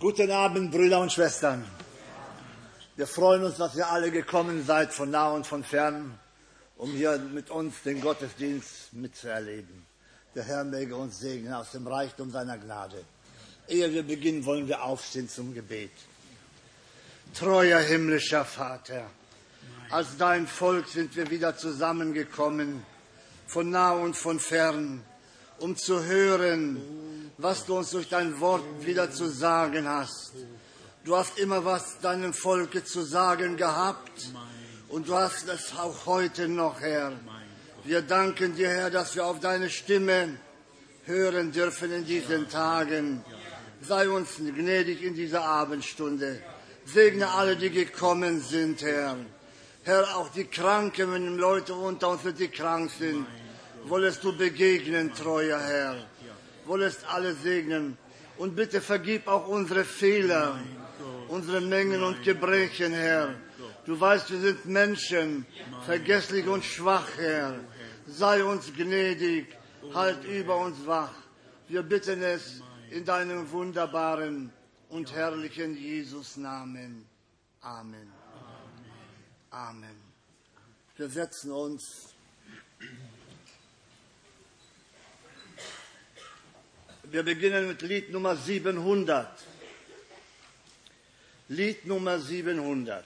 Guten Abend, Brüder und Schwestern. Wir freuen uns, dass ihr alle gekommen seid, von nah und von fern, um hier mit uns den Gottesdienst mitzuerleben. Der Herr möge uns segnen aus dem Reichtum seiner Gnade. Ehe wir beginnen, wollen wir aufstehen zum Gebet. Treuer himmlischer Vater, als dein Volk sind wir wieder zusammengekommen, von nah und von fern, um zu hören, was du uns durch dein Wort wieder zu sagen hast. Du hast immer was deinem Volke zu sagen gehabt und du hast es auch heute noch, Herr. Wir danken dir, Herr, dass wir auf deine Stimme hören dürfen in diesen Tagen. Sei uns gnädig in dieser Abendstunde. Segne alle, die gekommen sind, Herr. Herr, auch die Kranken, wenn Leute unter uns sind, die krank sind, wollest du begegnen, treuer Herr wollest alle segnen. Und bitte vergib auch unsere Fehler, unsere Mengen und Gebrechen, Herr. Du weißt, wir sind Menschen, vergesslich und schwach, Herr. Sei uns gnädig, halt über uns wach. Wir bitten es in deinem wunderbaren und herrlichen Jesus Namen. Amen. Amen. Wir setzen uns. Wir beginnen mit Lied Nummer 700. Lied Nummer 700.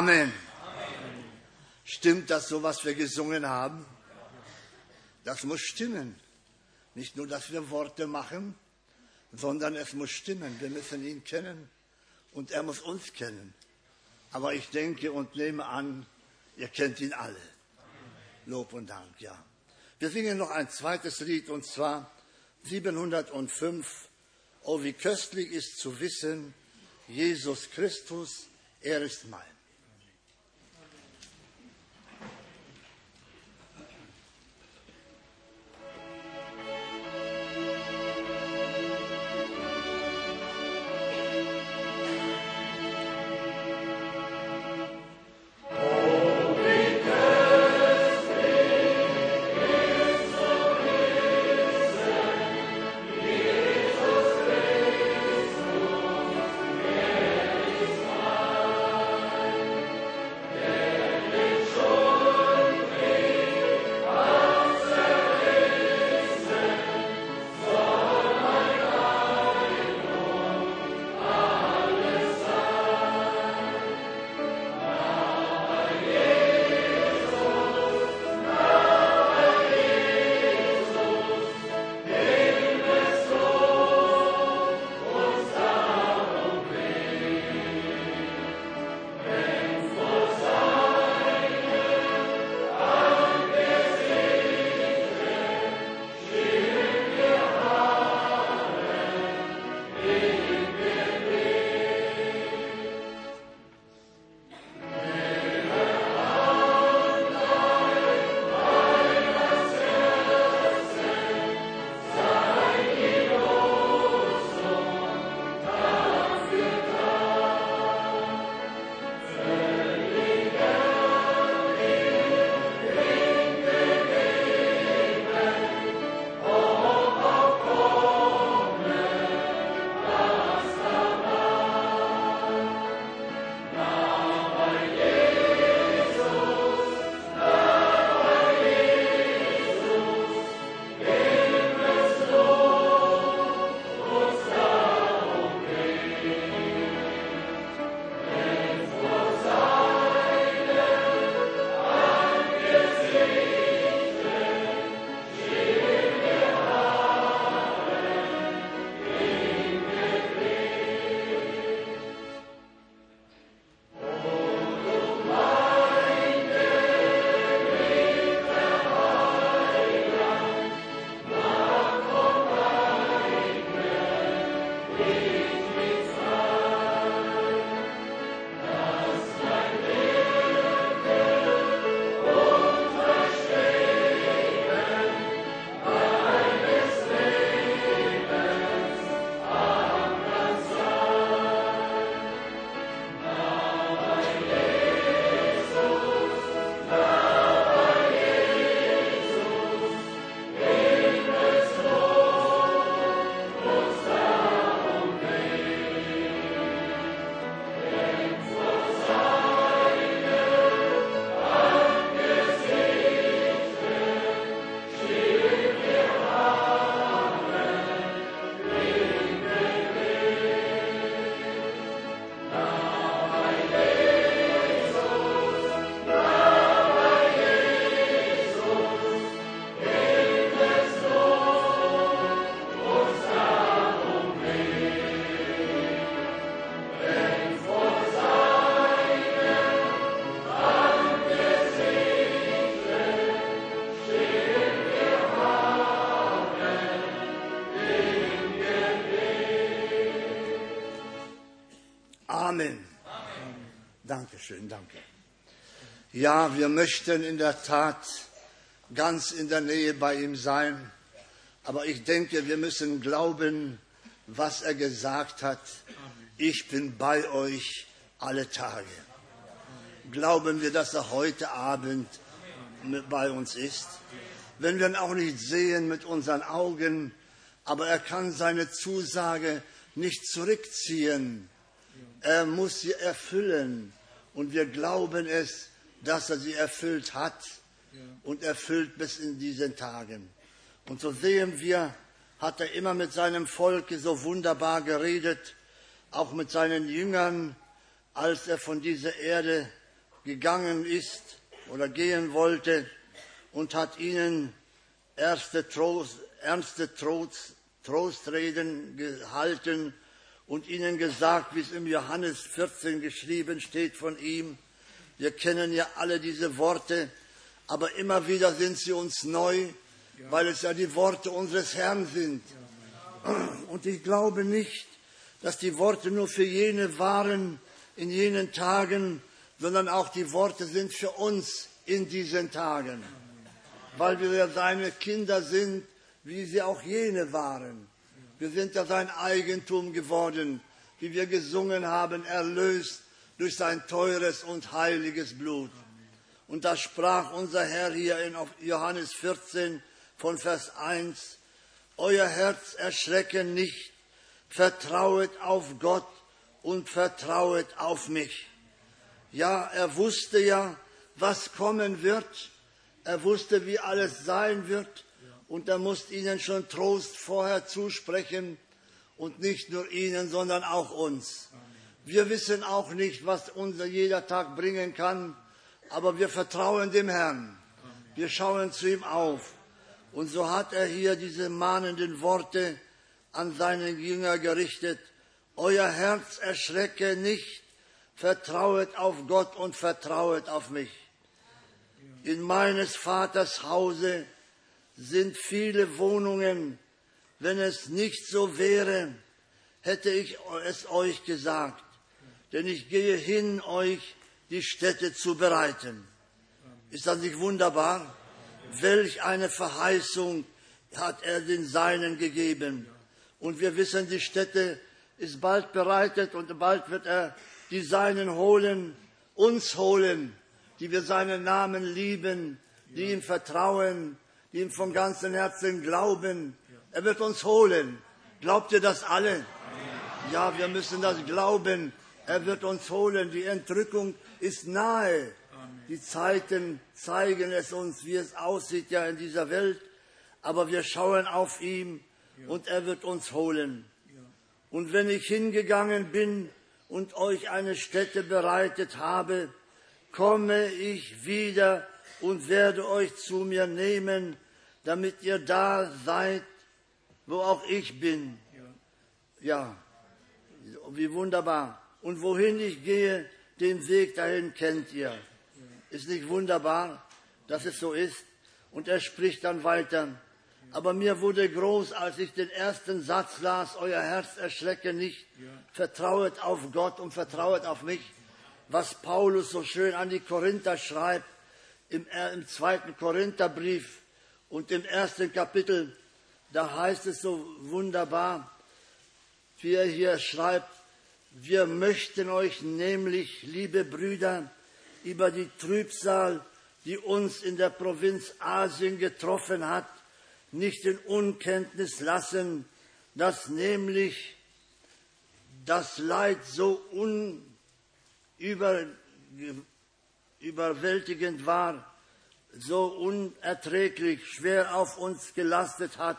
Amen. Stimmt das so, was wir gesungen haben? Das muss stimmen. Nicht nur, dass wir Worte machen, sondern es muss stimmen. Wir müssen ihn kennen und er muss uns kennen. Aber ich denke und nehme an, ihr kennt ihn alle. Lob und Dank, ja. Wir singen noch ein zweites Lied und zwar 705. Oh, wie köstlich ist zu wissen, Jesus Christus, er ist mein. Ja, wir möchten in der Tat ganz in der Nähe bei ihm sein. Aber ich denke, wir müssen glauben, was er gesagt hat. Ich bin bei euch alle Tage. Glauben wir, dass er heute Abend bei uns ist? Wenn wir ihn auch nicht sehen mit unseren Augen, aber er kann seine Zusage nicht zurückziehen. Er muss sie erfüllen. Und wir glauben es, dass er sie erfüllt hat und erfüllt bis in diesen Tagen. Und so sehen wir, hat er immer mit seinem Volk so wunderbar geredet, auch mit seinen Jüngern, als er von dieser Erde gegangen ist oder gehen wollte und hat ihnen erste Trost, ernste Trost, Trostreden gehalten und ihnen gesagt, wie es im Johannes 14 geschrieben steht von ihm. Wir kennen ja alle diese Worte, aber immer wieder sind sie uns neu, weil es ja die Worte unseres Herrn sind. Und ich glaube nicht, dass die Worte nur für jene waren in jenen Tagen, sondern auch die Worte sind für uns in diesen Tagen, weil wir ja seine Kinder sind, wie sie auch jene waren. Wir sind ja sein Eigentum geworden, wie wir gesungen haben, erlöst durch sein teures und heiliges Blut. Und da sprach unser Herr hier in Johannes 14 von Vers 1, Euer Herz erschrecke nicht, vertrauet auf Gott und vertrauet auf mich. Ja, er wusste ja, was kommen wird. Er wusste, wie alles sein wird. Und er musste ihnen schon Trost vorher zusprechen. Und nicht nur ihnen, sondern auch uns. Wir wissen auch nicht, was unser jeder Tag bringen kann. Aber wir vertrauen dem Herrn. Wir schauen zu ihm auf. Und so hat er hier diese mahnenden Worte an seinen Jünger gerichtet. Euer Herz erschrecke nicht, vertrauet auf Gott und vertrauet auf mich. In meines Vaters Hause sind viele Wohnungen. Wenn es nicht so wäre, hätte ich es euch gesagt. Denn ich gehe hin, euch die Städte zu bereiten. Ist das nicht wunderbar? Welch eine Verheißung hat er den Seinen gegeben. Und wir wissen, die Stätte ist bald bereitet und bald wird er die Seinen holen, uns holen, die wir seinen Namen lieben, die ihm vertrauen, die ihm von ganzem Herzen glauben. Er wird uns holen. Glaubt ihr das alle? Ja, wir müssen das glauben. Er wird uns holen. Die Entrückung ist nahe. Die Zeiten zeigen es uns, wie es aussieht ja in dieser Welt. Aber wir schauen auf ihn und er wird uns holen. Und wenn ich hingegangen bin und euch eine Stätte bereitet habe, komme ich wieder und werde euch zu mir nehmen, damit ihr da seid, wo auch ich bin. Ja, wie wunderbar. Und wohin ich gehe, den Weg dahin kennt ihr. Ist nicht wunderbar, dass es so ist? Und er spricht dann weiter. Aber mir wurde groß, als ich den ersten Satz las, euer Herz erschrecke nicht, vertrauet auf Gott und vertrauet auf mich, was Paulus so schön an die Korinther schreibt, im, äh, im zweiten Korintherbrief und im ersten Kapitel, da heißt es so wunderbar, wie er hier schreibt, wir möchten euch nämlich, liebe Brüder, über die Trübsal, die uns in der Provinz Asien getroffen hat, nicht in Unkenntnis lassen, dass nämlich das Leid so unüberwältigend war, so unerträglich schwer auf uns gelastet hat,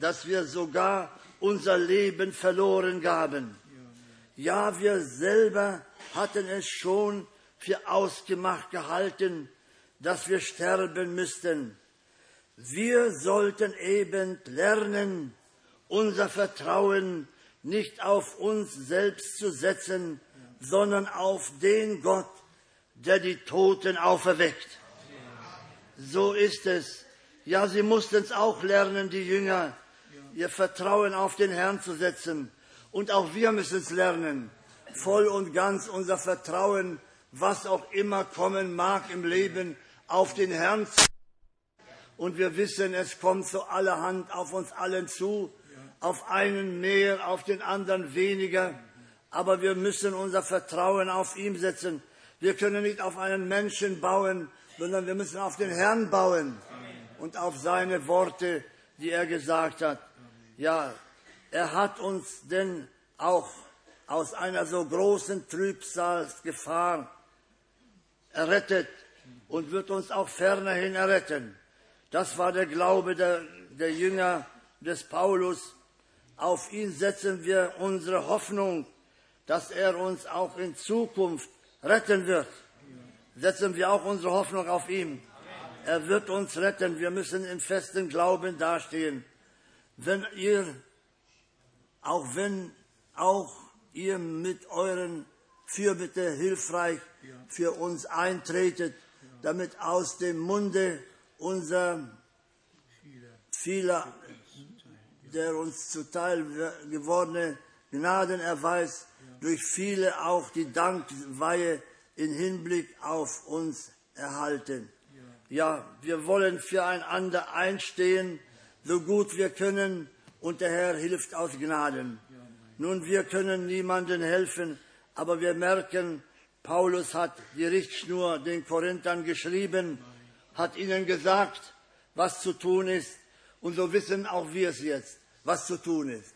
dass wir sogar unser Leben verloren gaben. Ja, wir selber hatten es schon für ausgemacht gehalten, dass wir sterben müssten. Wir sollten eben lernen, unser Vertrauen nicht auf uns selbst zu setzen, sondern auf den Gott, der die Toten auferweckt. So ist es. Ja, sie mussten es auch lernen, die Jünger, ihr Vertrauen auf den Herrn zu setzen. Und auch wir müssen es lernen, voll und ganz unser Vertrauen was auch immer kommen mag im Leben, auf den Herrn zu. Und wir wissen, es kommt so allerhand auf uns allen zu, auf einen mehr, auf den anderen weniger. Aber wir müssen unser Vertrauen auf ihn setzen. Wir können nicht auf einen Menschen bauen, sondern wir müssen auf den Herrn bauen und auf seine Worte, die er gesagt hat. Ja, er hat uns denn auch aus einer so großen Trübsalsgefahr errettet und wird uns auch fernerhin erretten. Das war der Glaube der, der Jünger des Paulus. Auf ihn setzen wir unsere Hoffnung. dass er uns auch in Zukunft retten wird. Setzen wir auch unsere Hoffnung auf ihn. Er wird uns retten. Wir müssen im festen Glauben dastehen. Wenn ihr, auch wenn auch ihr mit euren Fürbitte hilfreich für uns eintretet, damit aus dem Munde unser vieler, der uns zuteil gewordene Gnadenerweis durch viele auch die Dankweihe in Hinblick auf uns erhalten. Ja, wir wollen füreinander einstehen, so gut wir können, und der Herr hilft aus Gnaden. Nun, wir können niemandem helfen, aber wir merken, Paulus hat die Richtschnur den Korinthern geschrieben, hat ihnen gesagt, was zu tun ist, und so wissen auch wir es jetzt, was zu tun ist.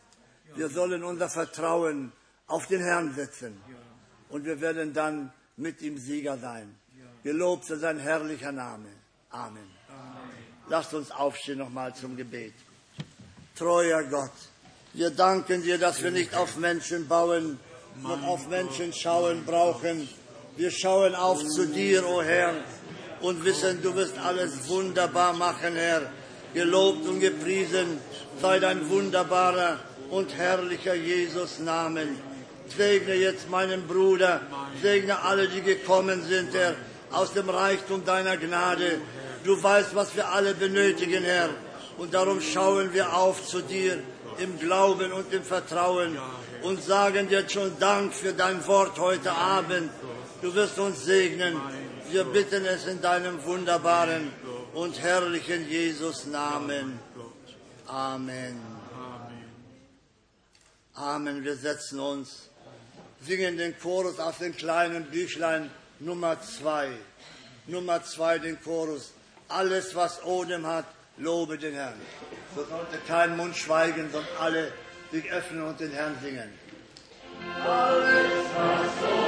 Wir sollen unser Vertrauen auf den Herrn setzen und wir werden dann mit ihm Sieger sein. Gelobt sei sein herrlicher Name. Amen. Lasst uns aufstehen nochmal zum Gebet. Treuer Gott, wir danken dir, dass wir nicht auf Menschen bauen, noch auf Menschen schauen brauchen. Wir schauen auf zu dir, o oh Herr, und wissen, du wirst alles wunderbar machen, Herr. Gelobt und gepriesen sei dein wunderbarer und herrlicher Jesus Namen. Segne jetzt meinen Bruder, segne alle, die gekommen sind, Herr, aus dem Reichtum deiner Gnade. Du weißt, was wir alle benötigen, Herr. Und darum schauen wir auf zu dir im Glauben und im Vertrauen und sagen dir schon Dank für dein Wort heute Abend. Du wirst uns segnen. Wir bitten es in deinem wunderbaren und herrlichen Jesus Namen. Amen. Amen. Wir setzen uns, singen den Chorus aus dem kleinen Büchlein Nummer zwei. Nummer zwei, den Chorus. Alles, was Odem hat, lobe den Herrn. So sollte kein Mund schweigen, sondern alle sich öffnen und den Herrn singen. Alles, was Odem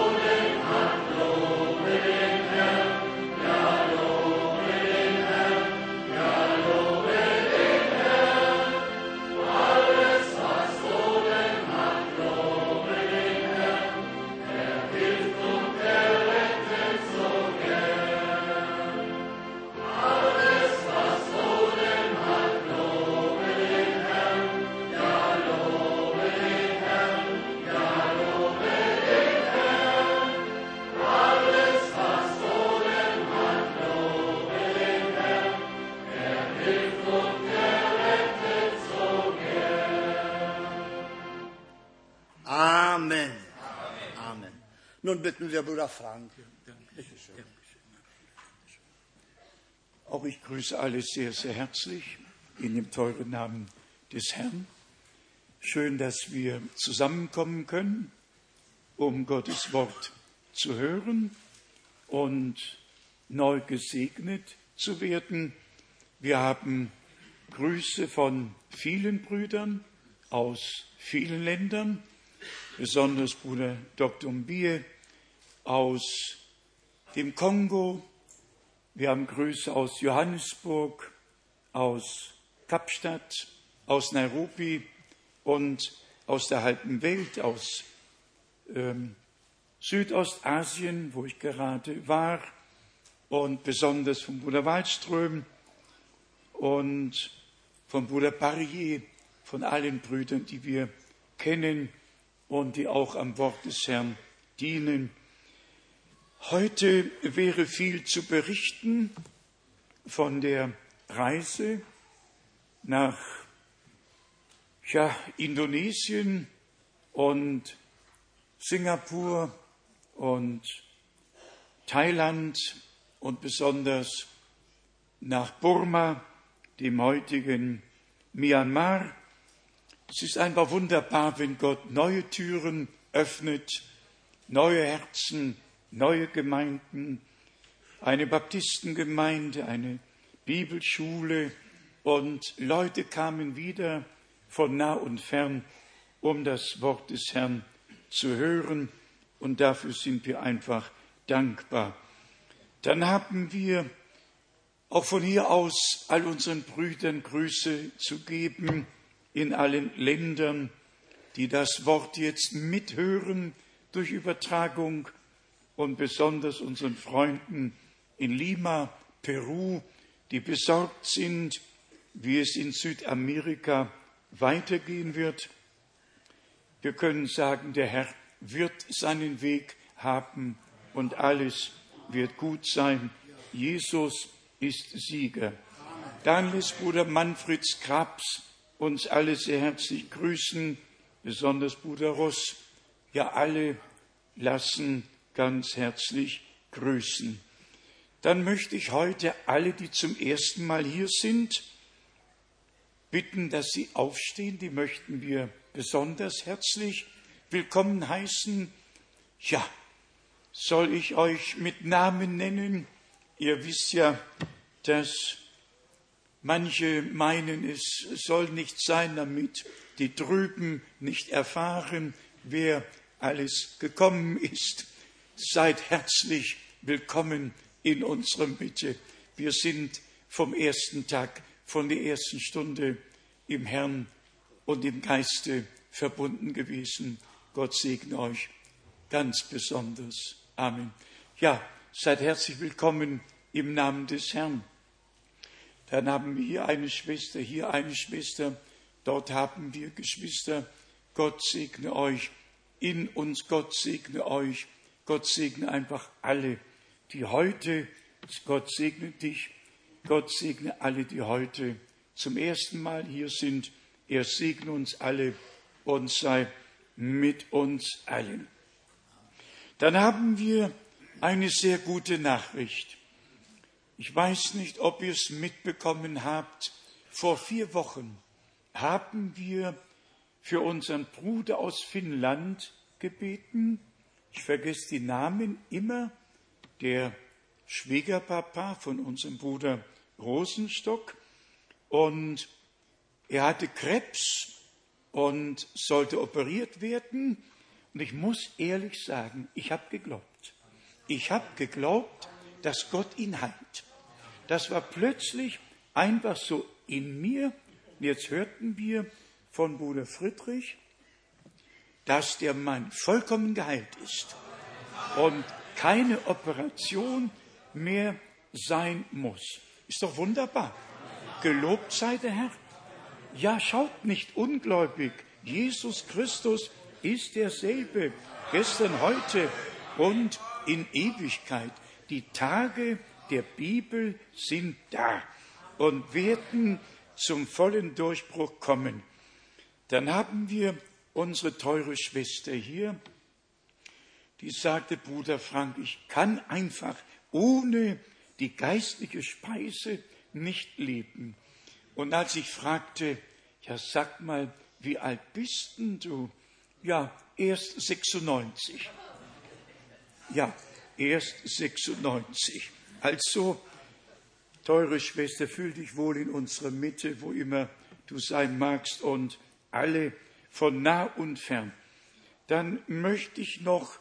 bitten wir Bruder Frank. Auch ich grüße alle sehr, sehr herzlich in dem teuren Namen des Herrn. Schön, dass wir zusammenkommen können, um Gottes Wort zu hören und neu gesegnet zu werden. Wir haben Grüße von vielen Brüdern aus vielen Ländern, besonders Bruder Dr. Mbie aus dem Kongo, wir haben Grüße aus Johannesburg, aus Kapstadt, aus Nairobi und aus der halben Welt, aus ähm, Südostasien, wo ich gerade war, und besonders von Bruder Waldström und von Bruder Barrier, von allen Brüdern, die wir kennen und die auch am Wort des Herrn dienen. Heute wäre viel zu berichten von der Reise nach ja, Indonesien und Singapur und Thailand und besonders nach Burma, dem heutigen Myanmar. Es ist einfach wunderbar, wenn Gott neue Türen öffnet, neue Herzen neue Gemeinden, eine Baptistengemeinde, eine Bibelschule. Und Leute kamen wieder von nah und fern, um das Wort des Herrn zu hören. Und dafür sind wir einfach dankbar. Dann haben wir auch von hier aus all unseren Brüdern Grüße zu geben in allen Ländern, die das Wort jetzt mithören, durch Übertragung und besonders unseren Freunden in Lima, Peru, die besorgt sind, wie es in Südamerika weitergehen wird. Wir können sagen, der Herr wird seinen Weg haben und alles wird gut sein. Jesus ist Sieger. Dann lässt Bruder Manfred Krabs uns alle sehr herzlich grüßen, besonders Bruder Ross. Ja, alle lassen ganz herzlich grüßen. Dann möchte ich heute alle, die zum ersten Mal hier sind, bitten, dass sie aufstehen. Die möchten wir besonders herzlich willkommen heißen. Ja, soll ich euch mit Namen nennen? Ihr wisst ja, dass manche meinen, es soll nicht sein, damit die drüben nicht erfahren, wer alles gekommen ist. Seid herzlich willkommen in unserer Mitte. Wir sind vom ersten Tag, von der ersten Stunde im Herrn und im Geiste verbunden gewesen. Gott segne euch ganz besonders. Amen. Ja, seid herzlich willkommen im Namen des Herrn. Dann haben wir hier eine Schwester, hier eine Schwester, dort haben wir Geschwister. Gott segne euch, in uns Gott segne euch, Gott segne einfach alle, die heute, Gott segne dich, Gott segne alle, die heute zum ersten Mal hier sind. Er segne uns alle und sei mit uns allen. Dann haben wir eine sehr gute Nachricht. Ich weiß nicht, ob ihr es mitbekommen habt. Vor vier Wochen haben wir für unseren Bruder aus Finnland gebeten. Ich vergesse die Namen immer. Der Schwiegerpapa von unserem Bruder Rosenstock. Und er hatte Krebs und sollte operiert werden. Und ich muss ehrlich sagen, ich habe geglaubt. Ich habe geglaubt, dass Gott ihn heilt. Das war plötzlich einfach so in mir. Jetzt hörten wir von Bruder Friedrich, dass der Mann vollkommen geheilt ist und keine Operation mehr sein muss. Ist doch wunderbar. Gelobt sei der Herr. Ja, schaut nicht ungläubig. Jesus Christus ist derselbe, gestern, heute und in Ewigkeit. Die Tage der Bibel sind da und werden zum vollen Durchbruch kommen. Dann haben wir unsere teure Schwester hier, die sagte, Bruder Frank, ich kann einfach ohne die geistliche Speise nicht leben. Und als ich fragte, ja sag mal, wie alt bist denn du? Ja, erst 96. Ja, erst 96. Also, teure Schwester, fühl dich wohl in unserer Mitte, wo immer du sein magst und alle von nah und fern. Dann möchte ich noch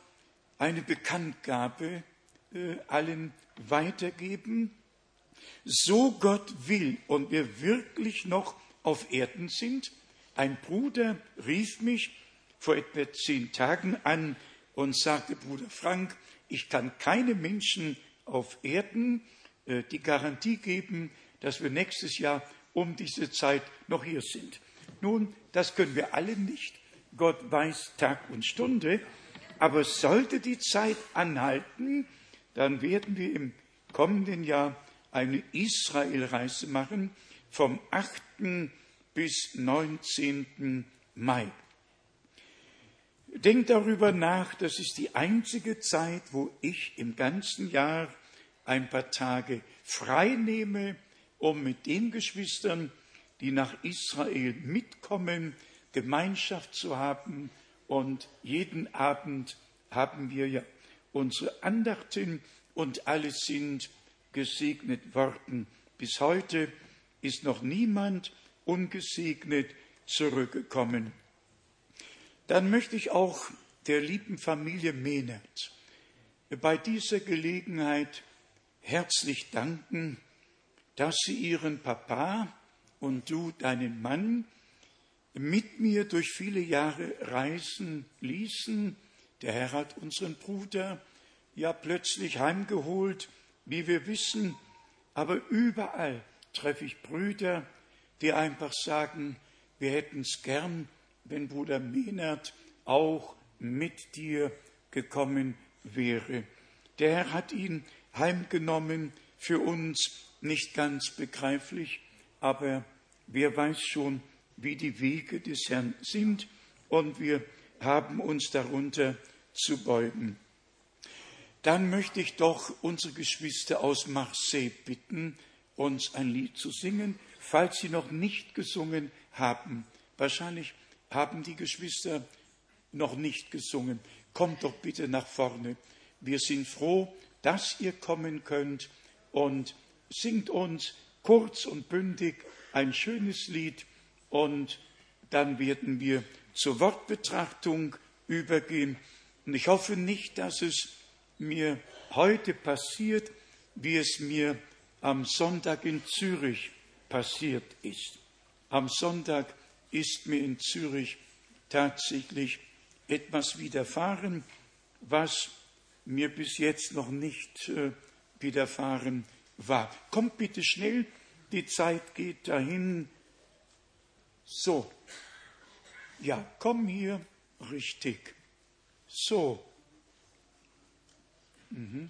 eine Bekanntgabe äh, allen weitergeben. So Gott will und wir wirklich noch auf Erden sind. Ein Bruder rief mich vor etwa zehn Tagen an und sagte, Bruder Frank, ich kann keine Menschen auf Erden äh, die Garantie geben, dass wir nächstes Jahr um diese Zeit noch hier sind. Nun, das können wir alle nicht. Gott weiß Tag und Stunde. Aber sollte die Zeit anhalten, dann werden wir im kommenden Jahr eine Israelreise machen vom 8. bis 19. Mai. Denkt darüber nach, das ist die einzige Zeit, wo ich im ganzen Jahr ein paar Tage frei nehme, um mit den Geschwistern, die nach Israel mitkommen, Gemeinschaft zu haben. Und jeden Abend haben wir ja unsere Andachten und alle sind gesegnet worden. Bis heute ist noch niemand ungesegnet zurückgekommen. Dann möchte ich auch der lieben Familie Mehnert bei dieser Gelegenheit herzlich danken, dass sie ihren Papa und du deinen Mann mit mir durch viele Jahre reisen ließen. Der Herr hat unseren Bruder ja plötzlich heimgeholt, wie wir wissen, aber überall treffe ich Brüder, die einfach sagen, wir hätten es gern, wenn Bruder Menard auch mit dir gekommen wäre. Der Herr hat ihn heimgenommen, für uns nicht ganz begreiflich, aber wer weiß schon, wie die Wege des Herrn sind und wir haben uns darunter zu beugen. Dann möchte ich doch unsere Geschwister aus Marseille bitten, uns ein Lied zu singen, falls sie noch nicht gesungen haben. Wahrscheinlich haben die Geschwister noch nicht gesungen. Kommt doch bitte nach vorne. Wir sind froh, dass ihr kommen könnt und singt uns kurz und bündig ein schönes Lied und dann werden wir zur Wortbetrachtung übergehen. Und ich hoffe nicht, dass es mir heute passiert, wie es mir am Sonntag in Zürich passiert ist. Am Sonntag ist mir in Zürich tatsächlich etwas widerfahren, was mir bis jetzt noch nicht äh, widerfahren war. Kommt bitte schnell, die Zeit geht dahin. So, ja, komm hier, richtig. So. Mhm.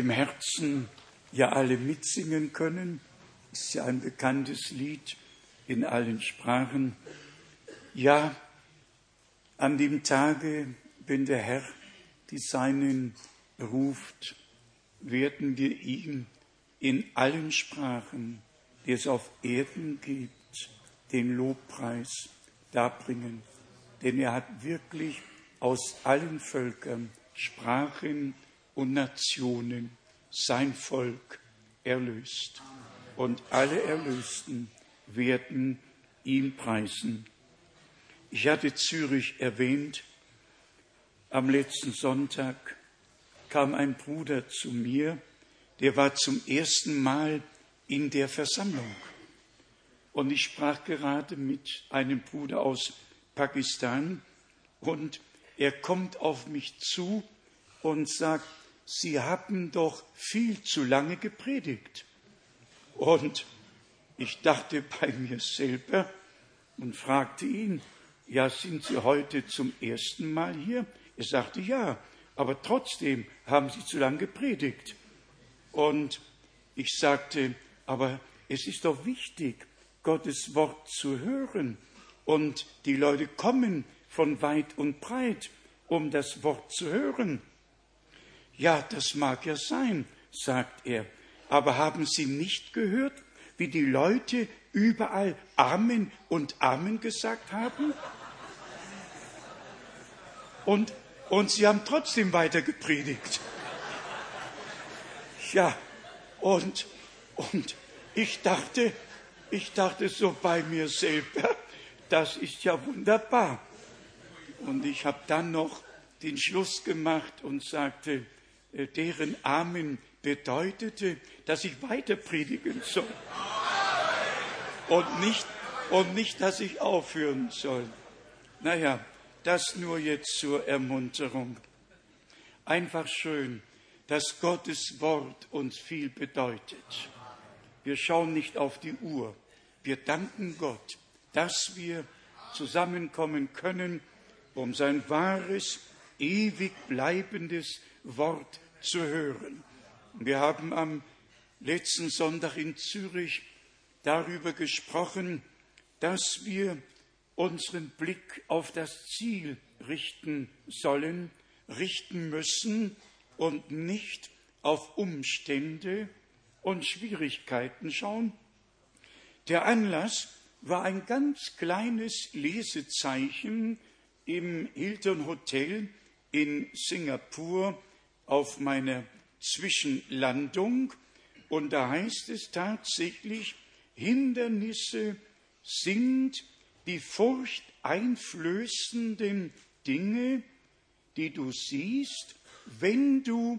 Im Herzen ja alle mitsingen können. Ist ja ein bekanntes Lied in allen Sprachen. Ja, an dem Tage, wenn der Herr die Seinen ruft, werden wir ihm in allen Sprachen, die es auf Erden gibt, den Lobpreis darbringen. Denn er hat wirklich aus allen Völkern, Sprachen und Nationen sein Volk erlöst. Und alle Erlösten werden ihn preisen. Ich hatte Zürich erwähnt. Am letzten Sonntag kam ein Bruder zu mir, der war zum ersten Mal in der Versammlung. Und ich sprach gerade mit einem Bruder aus Pakistan und er kommt auf mich zu und sagt, Sie haben doch viel zu lange gepredigt. Und ich dachte bei mir selber und fragte ihn, ja, sind Sie heute zum ersten Mal hier? Er sagte, ja, aber trotzdem haben Sie zu lange gepredigt. Und ich sagte, aber es ist doch wichtig, Gottes Wort zu hören. Und die Leute kommen von weit und breit, um das Wort zu hören. Ja, das mag ja sein, sagt er. Aber haben Sie nicht gehört, wie die Leute überall Amen und Amen gesagt haben? Und, und sie haben trotzdem weiter gepredigt. Ja, und, und ich dachte, ich dachte so bei mir selber, das ist ja wunderbar. Und ich habe dann noch den Schluss gemacht und sagte, deren Amen bedeutete, dass ich weiter predigen soll. Und nicht, und nicht, dass ich aufhören soll. Naja, das nur jetzt zur Ermunterung. Einfach schön, dass Gottes Wort uns viel bedeutet. Wir schauen nicht auf die Uhr. Wir danken Gott, dass wir zusammenkommen können, um sein wahres, ewig bleibendes Wort zu hören. Wir haben am letzten Sonntag in Zürich darüber gesprochen, dass wir unseren Blick auf das Ziel richten sollen, richten müssen und nicht auf Umstände und Schwierigkeiten schauen. Der Anlass war ein ganz kleines Lesezeichen im Hilton Hotel in Singapur auf meiner Zwischenlandung und da heißt es tatsächlich, Hindernisse sind die furchteinflößenden Dinge, die du siehst, wenn du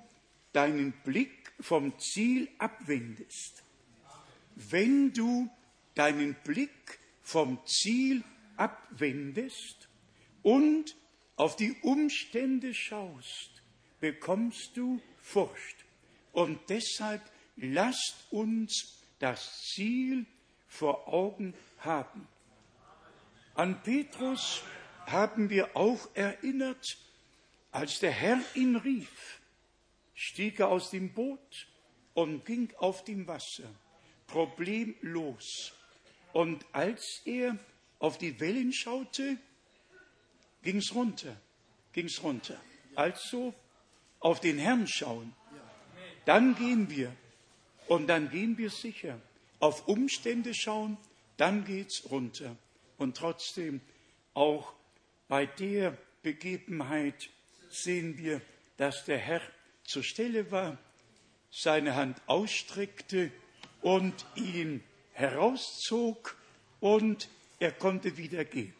deinen Blick vom Ziel abwendest. Wenn du deinen Blick vom Ziel abwendest und auf die Umstände schaust, bekommst du Furcht. Und deshalb lasst uns das Ziel vor Augen haben. An Petrus haben wir auch erinnert, als der Herr ihn rief, stieg er aus dem Boot und ging auf dem Wasser, problemlos. Und als er auf die Wellen schaute, ging's runter, ging's runter. Also auf den Herrn schauen, dann gehen wir und dann gehen wir sicher. Auf Umstände schauen, dann geht's runter. Und trotzdem auch bei der Begebenheit sehen wir, dass der Herr zur Stelle war, seine Hand ausstreckte und ihn herauszog und er konnte wieder gehen.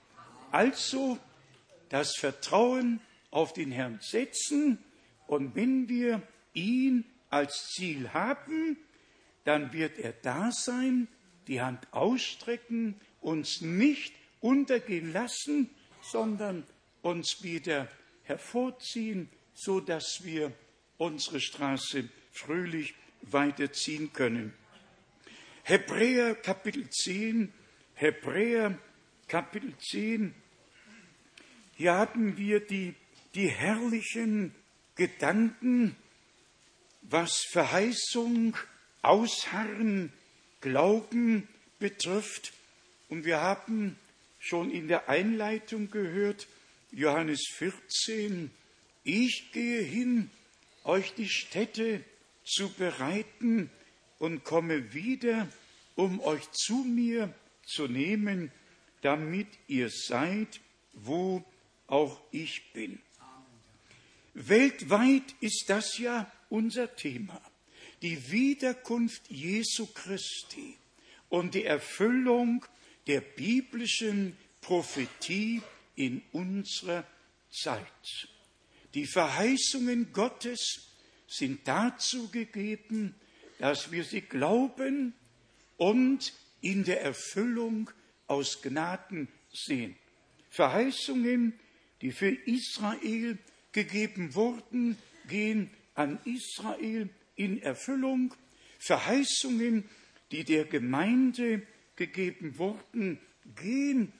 Also das Vertrauen auf den Herrn setzen und wenn wir ihn als Ziel haben, dann wird er da sein, die Hand ausstrecken, uns nicht untergehen lassen, sondern uns wieder hervorziehen, so dass wir unsere Straße fröhlich weiterziehen können. Hebräer Kapitel 10, Hebräer Kapitel 10, hier haben wir die, die herrlichen Gedanken, was Verheißung, Ausharren, Glauben betrifft. Und wir haben schon in der Einleitung gehört, Johannes 14, ich gehe hin, euch die Städte zu bereiten und komme wieder, um euch zu mir zu nehmen, damit ihr seid, wo auch ich bin. Weltweit ist das ja unser Thema. Die Wiederkunft Jesu Christi und die Erfüllung der biblischen Prophetie in unserer Zeit. Die Verheißungen Gottes sind dazu gegeben, dass wir sie glauben und in der Erfüllung aus Gnaden sehen. Verheißungen, die für Israel gegeben wurden, gehen an Israel in Erfüllung. Verheißungen, die der Gemeinde gegeben wurden, gehen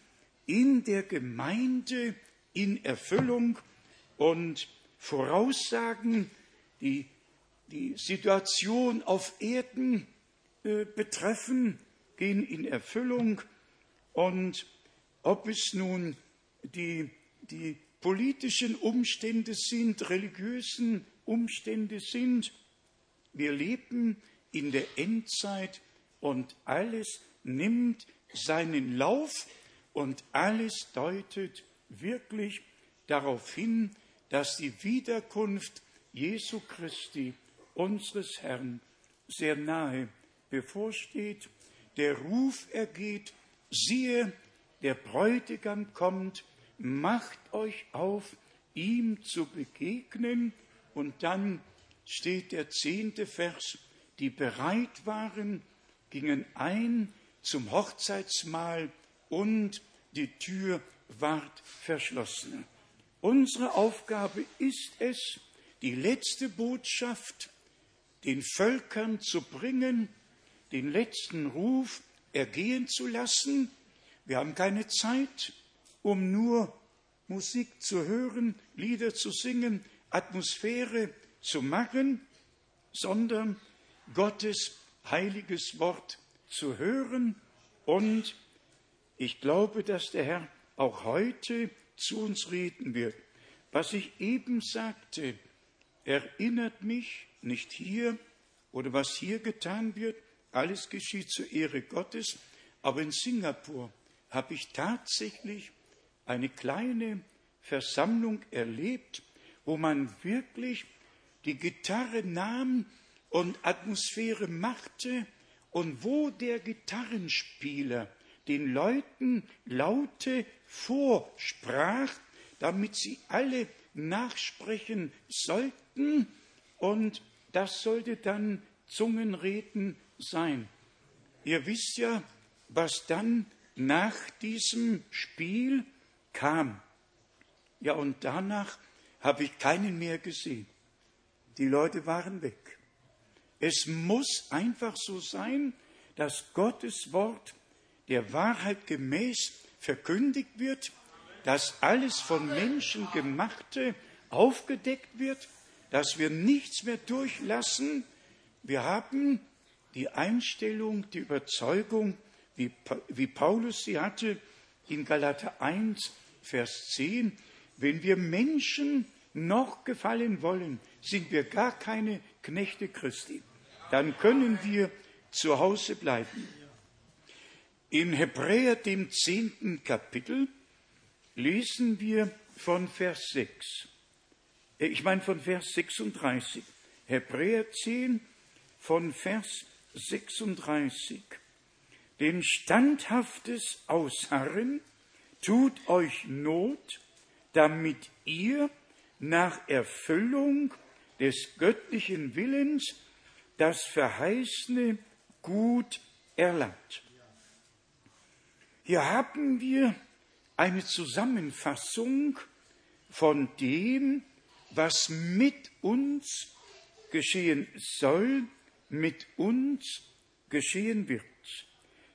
in der Gemeinde in Erfüllung und Voraussagen, die die Situation auf Erden äh, betreffen, gehen in Erfüllung. Und ob es nun die, die politischen Umstände sind, religiösen Umstände sind, wir leben in der Endzeit und alles nimmt seinen Lauf und alles deutet wirklich darauf hin, dass die Wiederkunft Jesu Christi, unseres Herrn, sehr nahe bevorsteht. Der Ruf ergeht, siehe, der Bräutigam kommt, macht euch auf, ihm zu begegnen. Und dann steht der zehnte Vers, die bereit waren, gingen ein zum Hochzeitsmahl und die Tür ward verschlossen. Unsere Aufgabe ist es, die letzte Botschaft den Völkern zu bringen, den letzten Ruf ergehen zu lassen. Wir haben keine Zeit, um nur Musik zu hören, Lieder zu singen, Atmosphäre zu machen, sondern Gottes heiliges Wort zu hören. Und ich glaube, dass der Herr auch heute zu uns reden wird. Was ich eben sagte, erinnert mich nicht hier oder was hier getan wird, alles geschieht zur Ehre Gottes, aber in Singapur habe ich tatsächlich eine kleine Versammlung erlebt, wo man wirklich die Gitarre nahm und Atmosphäre machte und wo der Gitarrenspieler den Leuten Laute vorsprach, damit sie alle nachsprechen sollten und das sollte dann Zungenreden sein. Ihr wisst ja, was dann nach diesem Spiel kam. Ja, und danach habe ich keinen mehr gesehen. Die Leute waren weg. Es muss einfach so sein, dass Gottes Wort der Wahrheit gemäß verkündigt wird, dass alles von Menschen gemachte aufgedeckt wird, dass wir nichts mehr durchlassen. Wir haben die Einstellung, die Überzeugung, wie, Paulus sie hatte in Galater 1, Vers 10, wenn wir Menschen noch gefallen wollen, sind wir gar keine Knechte Christi. Dann können wir zu Hause bleiben. In Hebräer, dem zehnten Kapitel, lesen wir von Vers 6. Äh, ich meine von Vers 36. Hebräer 10 von Vers 36. Denn standhaftes Ausharren tut euch Not, damit ihr nach Erfüllung des göttlichen Willens das verheißene Gut erlangt. Hier haben wir eine Zusammenfassung von dem, was mit uns geschehen soll, mit uns geschehen wird.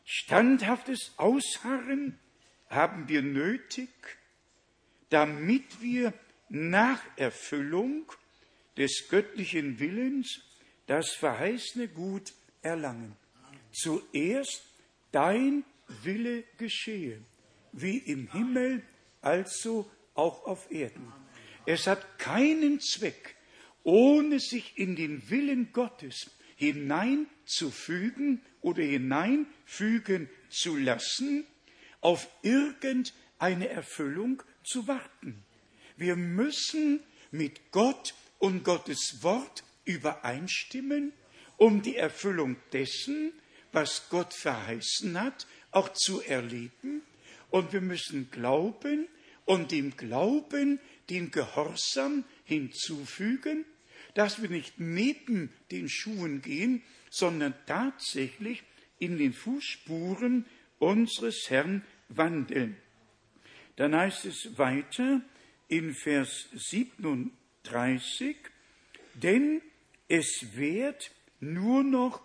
Standhaftes Ausharren haben wir nötig, damit wir nach Erfüllung des göttlichen Willens das verheißene Gut erlangen. Zuerst dein Wille geschehe, wie im Himmel, also auch auf Erden. Es hat keinen Zweck, ohne sich in den Willen Gottes hineinzufügen oder hineinfügen zu lassen, auf irgendeine Erfüllung zu warten. Wir müssen mit Gott und Gottes Wort übereinstimmen, um die Erfüllung dessen, was Gott verheißen hat, auch zu erleben. Und wir müssen glauben und dem Glauben den Gehorsam hinzufügen, dass wir nicht neben den Schuhen gehen, sondern tatsächlich in den Fußspuren unseres Herrn wandeln. Dann heißt es weiter in Vers 37, denn es wird nur noch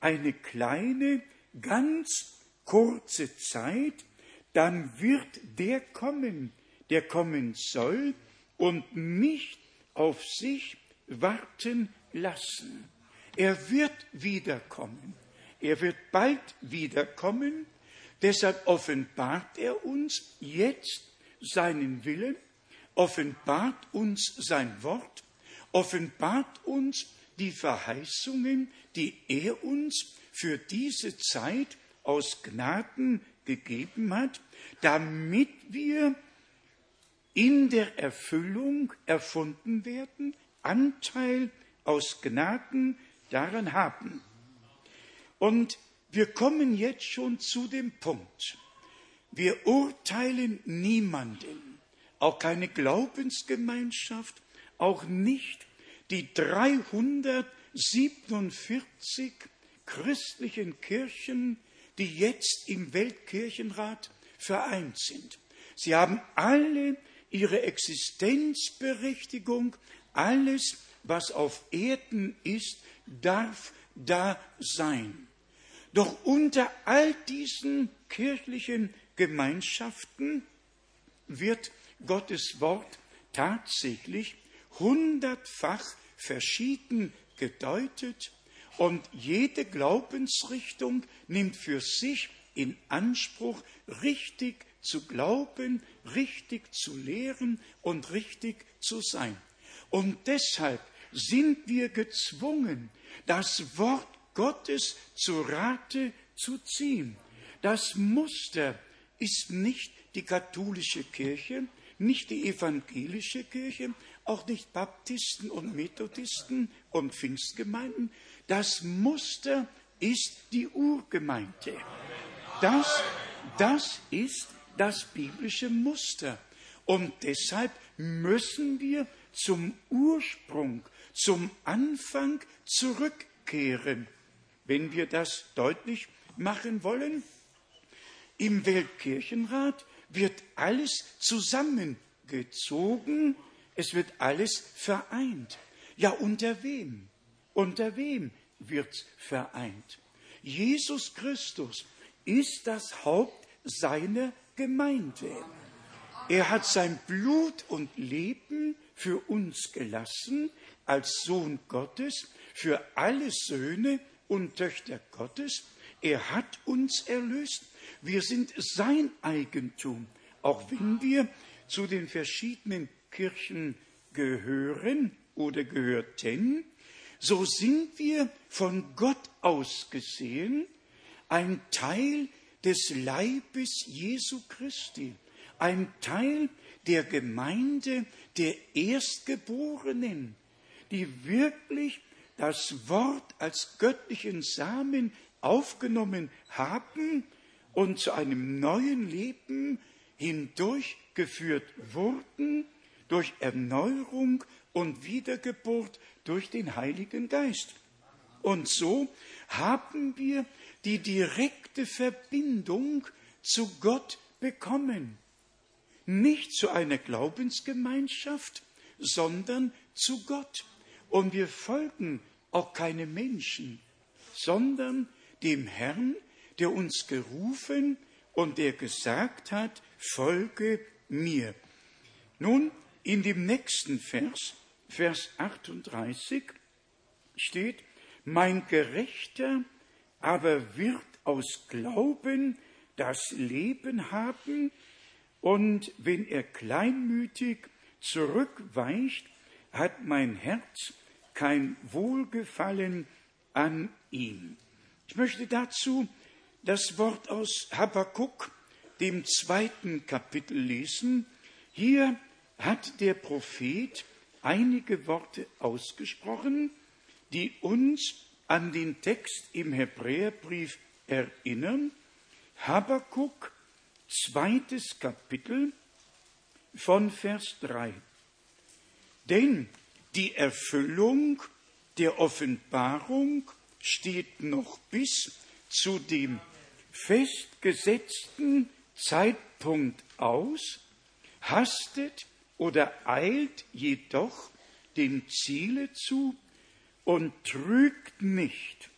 eine kleine, ganz kurze Zeit, dann wird der kommen, der kommen soll und nicht auf sich warten lassen. Er wird wiederkommen. Er wird bald wiederkommen. Deshalb offenbart er uns jetzt seinen Willen, offenbart uns sein Wort, offenbart uns die Verheißungen, die er uns für diese Zeit aus Gnaden gegeben hat, damit wir in der Erfüllung erfunden werden, Anteil aus Gnaden daran haben. Und wir kommen jetzt schon zu dem Punkt. Wir urteilen niemanden, auch keine Glaubensgemeinschaft, auch nicht die 347 christlichen Kirchen, die jetzt im Weltkirchenrat vereint sind. Sie haben alle ihre Existenzberechtigung, alles, was auf Erden ist, darf da sein. Doch unter all diesen kirchlichen Gemeinschaften wird Gottes Wort tatsächlich hundertfach verschieden gedeutet und jede Glaubensrichtung nimmt für sich in Anspruch, richtig zu glauben, richtig zu lehren und richtig zu sein. Und deshalb sind wir gezwungen, das Wort Gottes zu Rate zu ziehen. Das Muster ist nicht die katholische Kirche, nicht die evangelische Kirche, auch nicht Baptisten und Methodisten und Pfingstgemeinden. Das Muster ist die Urgemeinde. Das, das ist das biblische Muster. Und deshalb müssen wir zum Ursprung, zum Anfang zurückkehren. Wenn wir das deutlich machen wollen, im Weltkirchenrat wird alles zusammengezogen, es wird alles vereint. Ja, unter wem? Unter wem wird vereint? Jesus Christus ist das Haupt seiner Gemeinde. Er hat sein Blut und Leben für uns gelassen als Sohn Gottes, für alle Söhne und Töchter Gottes. Er hat uns erlöst. Wir sind sein Eigentum, auch wenn wir zu den verschiedenen Kirchen gehören oder gehörten, so sind wir von Gott aus gesehen ein Teil des Leibes Jesu Christi, ein Teil der Gemeinde der Erstgeborenen, die wirklich das Wort als göttlichen Samen aufgenommen haben und zu einem neuen Leben hindurchgeführt wurden durch Erneuerung und Wiedergeburt durch den Heiligen Geist. Und so haben wir die direkte Verbindung zu Gott bekommen. Nicht zu einer Glaubensgemeinschaft, sondern zu Gott. Und wir folgen auch keine Menschen, sondern dem Herrn, der uns gerufen und der gesagt hat, folge mir. Nun, in dem nächsten Vers, Vers 38, steht, Mein Gerechter aber wird aus Glauben das Leben haben, und wenn er kleinmütig zurückweicht, hat mein Herz kein Wohlgefallen an ihm. Ich möchte dazu das Wort aus Habakkuk, dem zweiten Kapitel, lesen. Hier hat der Prophet einige Worte ausgesprochen, die uns an den Text im Hebräerbrief erinnern. Habakkuk, zweites Kapitel von Vers 3. Denn die Erfüllung der Offenbarung steht noch bis zu dem festgesetzten Zeitpunkt aus, hastet oder eilt jedoch dem Ziele zu und trügt nicht.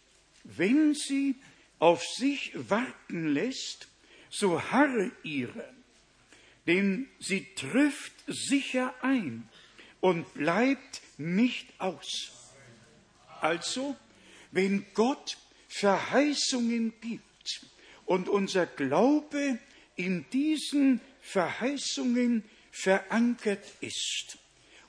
Wenn sie auf sich warten lässt, so harre ihre, denn sie trifft sicher ein und bleibt nicht aus. Also, wenn Gott Verheißungen gibt und unser Glaube in diesen Verheißungen verankert ist,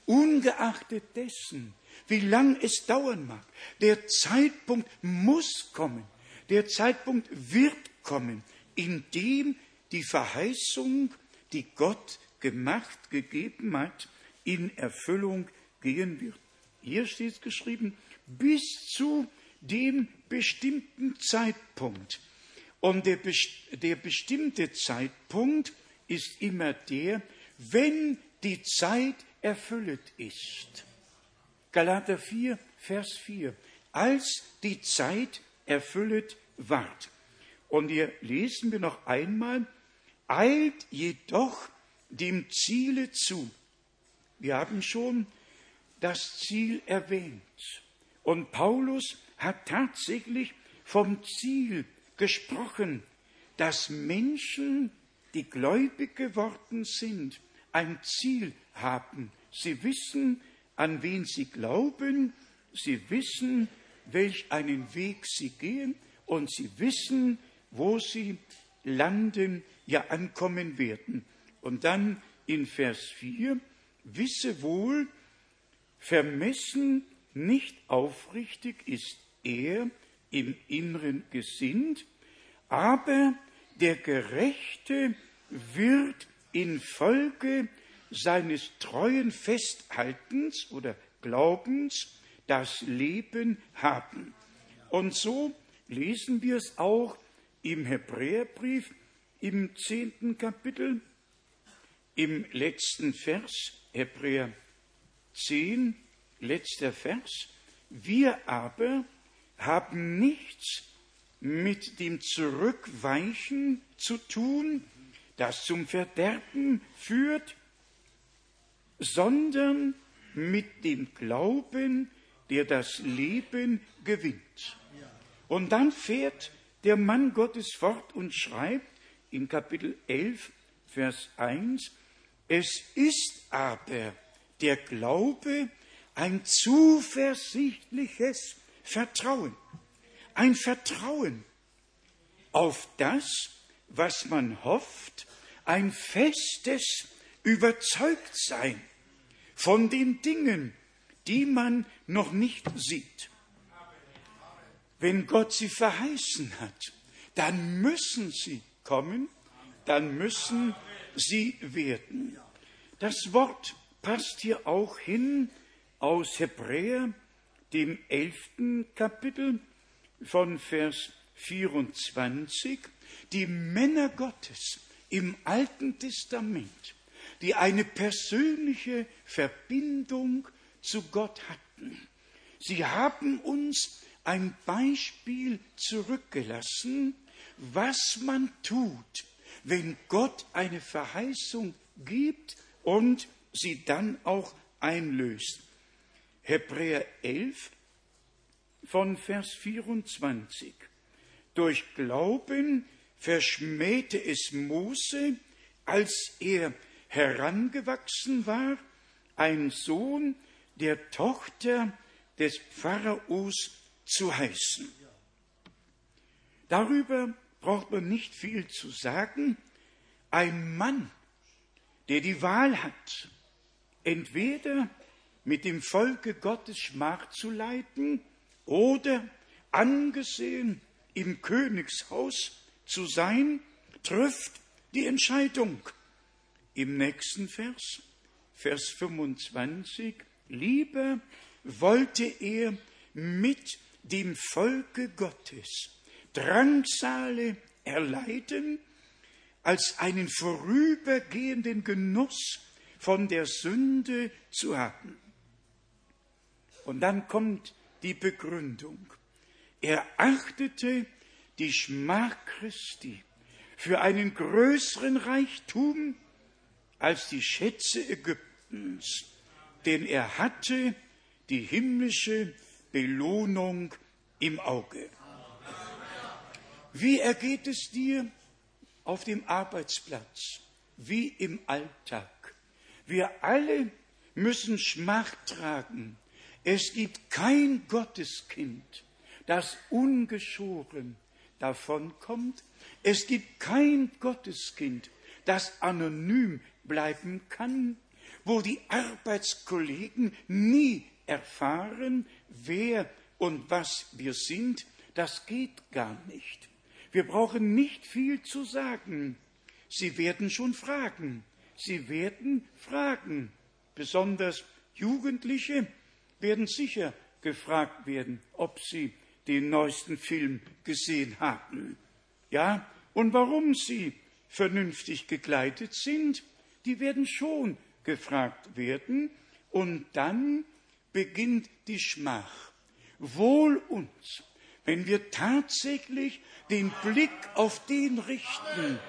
ungeachtet dessen, wie lang es dauern mag, der Zeitpunkt muss kommen, der Zeitpunkt wird kommen, in dem die Verheißung, die Gott gemacht, gegeben hat, in Erfüllung gehen wird. Hier steht geschrieben, bis zu dem bestimmten Zeitpunkt. Und der, der bestimmte Zeitpunkt ist immer der, wenn die Zeit erfüllt ist. Galater 4, Vers 4. Als die Zeit erfüllet ward. Und hier lesen wir noch einmal, eilt jedoch dem Ziele zu. Wir haben schon das Ziel erwähnt. Und Paulus hat tatsächlich vom Ziel gesprochen, dass Menschen, die gläubig geworden sind, ein Ziel haben. Sie wissen, an wen sie glauben, sie wissen, welch einen Weg sie gehen und sie wissen, wo sie landen, ja ankommen werden. Und dann in Vers 4, wisse wohl, vermessen, nicht aufrichtig ist er im Inneren gesinnt, aber der Gerechte wird infolge seines treuen Festhaltens oder Glaubens das Leben haben. Und so lesen wir es auch im Hebräerbrief im zehnten Kapitel, im letzten Vers, Hebräer 10, letzter Vers. Wir aber haben nichts mit dem Zurückweichen zu tun, das zum Verderben führt, sondern mit dem Glauben, der das Leben gewinnt. Und dann fährt der Mann Gottes fort und schreibt in Kapitel 11, Vers 1, es ist aber der Glaube ein zuversichtliches Vertrauen. Ein Vertrauen auf das, was man hofft, ein festes Überzeugtsein von den Dingen, die man noch nicht sieht. Wenn Gott sie verheißen hat, dann müssen sie kommen, dann müssen sie werden. Das Wort passt hier auch hin aus Hebräer, dem elften Kapitel von Vers 24. Die Männer Gottes im Alten Testament, die eine persönliche Verbindung zu Gott hatten. Sie haben uns ein Beispiel zurückgelassen, was man tut, wenn Gott eine Verheißung gibt und sie dann auch einlöst. Hebräer 11 von Vers 24. Durch Glauben verschmähte es Mose, als er herangewachsen war, ein Sohn der Tochter des Pharaos zu heißen. Darüber braucht man nicht viel zu sagen. Ein Mann, der die Wahl hat, entweder mit dem Volke Gottes Schmach zu leiten oder angesehen im Königshaus zu sein, trifft die Entscheidung. Im nächsten Vers, Vers 25, lieber wollte er mit dem Volke Gottes Drangsale erleiden, als einen vorübergehenden Genuss von der Sünde zu haben. Und dann kommt die Begründung. Er achtete die Schmach Christi für einen größeren Reichtum als die Schätze Ägyptens, denn er hatte die himmlische Belohnung im Auge. Wie ergeht es dir auf dem Arbeitsplatz, wie im Alltag? Wir alle müssen Schmach tragen. Es gibt kein Gotteskind, das ungeschoren davonkommt. Es gibt kein Gotteskind, das anonym bleiben kann, wo die Arbeitskollegen nie erfahren, wer und was wir sind. Das geht gar nicht. Wir brauchen nicht viel zu sagen. Sie werden schon fragen. Sie werden fragen. Besonders Jugendliche werden sicher gefragt werden, ob sie den neuesten Film gesehen haben. Ja, und warum sie vernünftig gekleidet sind, die werden schon gefragt werden. Und dann beginnt die Schmach. Wohl uns, wenn wir tatsächlich den Blick auf den richten,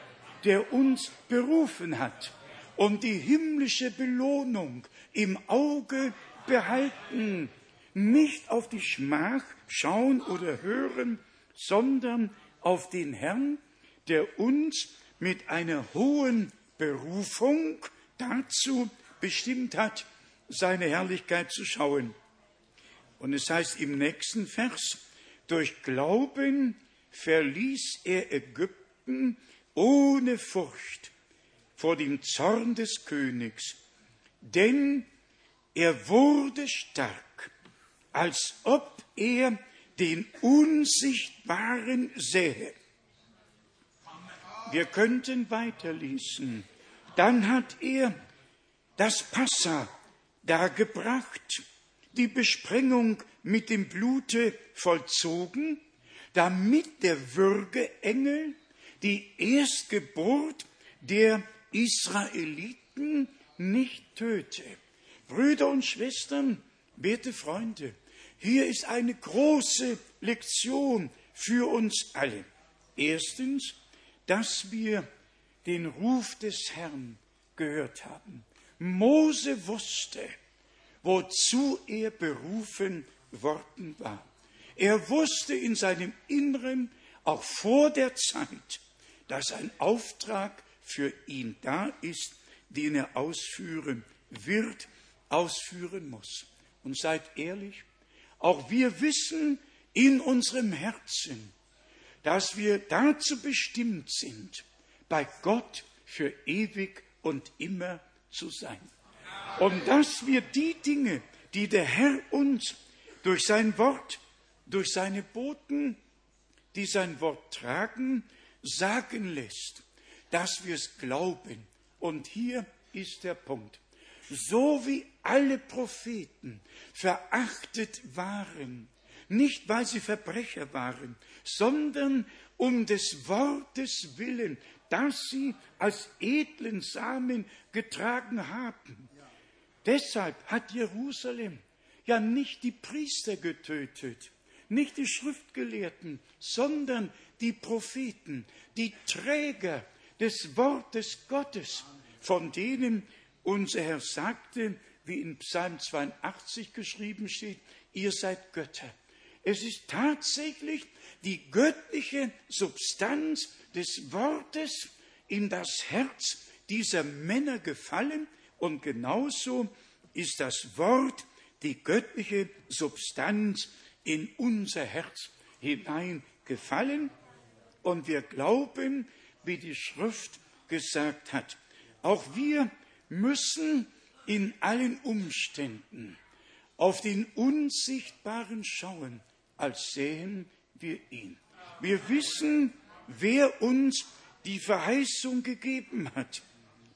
der uns berufen hat und die himmlische Belohnung im Auge behalten, nicht auf die Schmach schauen oder hören, sondern auf den Herrn, der uns mit einer hohen Berufung dazu bestimmt hat, seine Herrlichkeit zu schauen. Und es heißt im nächsten Vers, durch Glauben verließ er Ägypten ohne Furcht vor dem Zorn des Königs, denn er wurde stark, als ob er den Unsichtbaren sähe. Wir könnten weiterlesen. Dann hat er das Passa dargebracht, die Besprengung mit dem Blute vollzogen, damit der Würgeengel die Erstgeburt der Israeliten nicht töte. Brüder und Schwestern, werte Freunde, hier ist eine große Lektion für uns alle. Erstens, dass wir den Ruf des Herrn gehört haben. Mose wusste, wozu er berufen worden war. Er wusste in seinem Inneren, auch vor der Zeit, dass ein Auftrag für ihn da ist, den er ausführen wird, ausführen muss. Und seid ehrlich, auch wir wissen in unserem Herzen, dass wir dazu bestimmt sind, bei Gott für ewig und immer zu sein. Und dass wir die Dinge, die der Herr uns durch sein Wort, durch seine Boten, die sein Wort tragen, sagen lässt, dass wir es glauben. Und hier ist der Punkt. So wie alle Propheten verachtet waren, nicht weil sie Verbrecher waren, sondern um des Wortes willen, das sie als edlen Samen getragen haben. Deshalb hat Jerusalem ja nicht die Priester getötet, nicht die Schriftgelehrten, sondern die Propheten, die Träger des Wortes Gottes, von denen unser Herr sagte, wie in Psalm 82 geschrieben steht, ihr seid Götter. Es ist tatsächlich die göttliche Substanz des Wortes in das Herz dieser Männer gefallen und genauso ist das Wort die göttliche Substanz in unser Herz hineingefallen und wir glauben, wie die Schrift gesagt hat. Auch wir müssen in allen Umständen auf den Unsichtbaren schauen, als sähen wir ihn. Wir wissen, wer uns die Verheißung gegeben hat.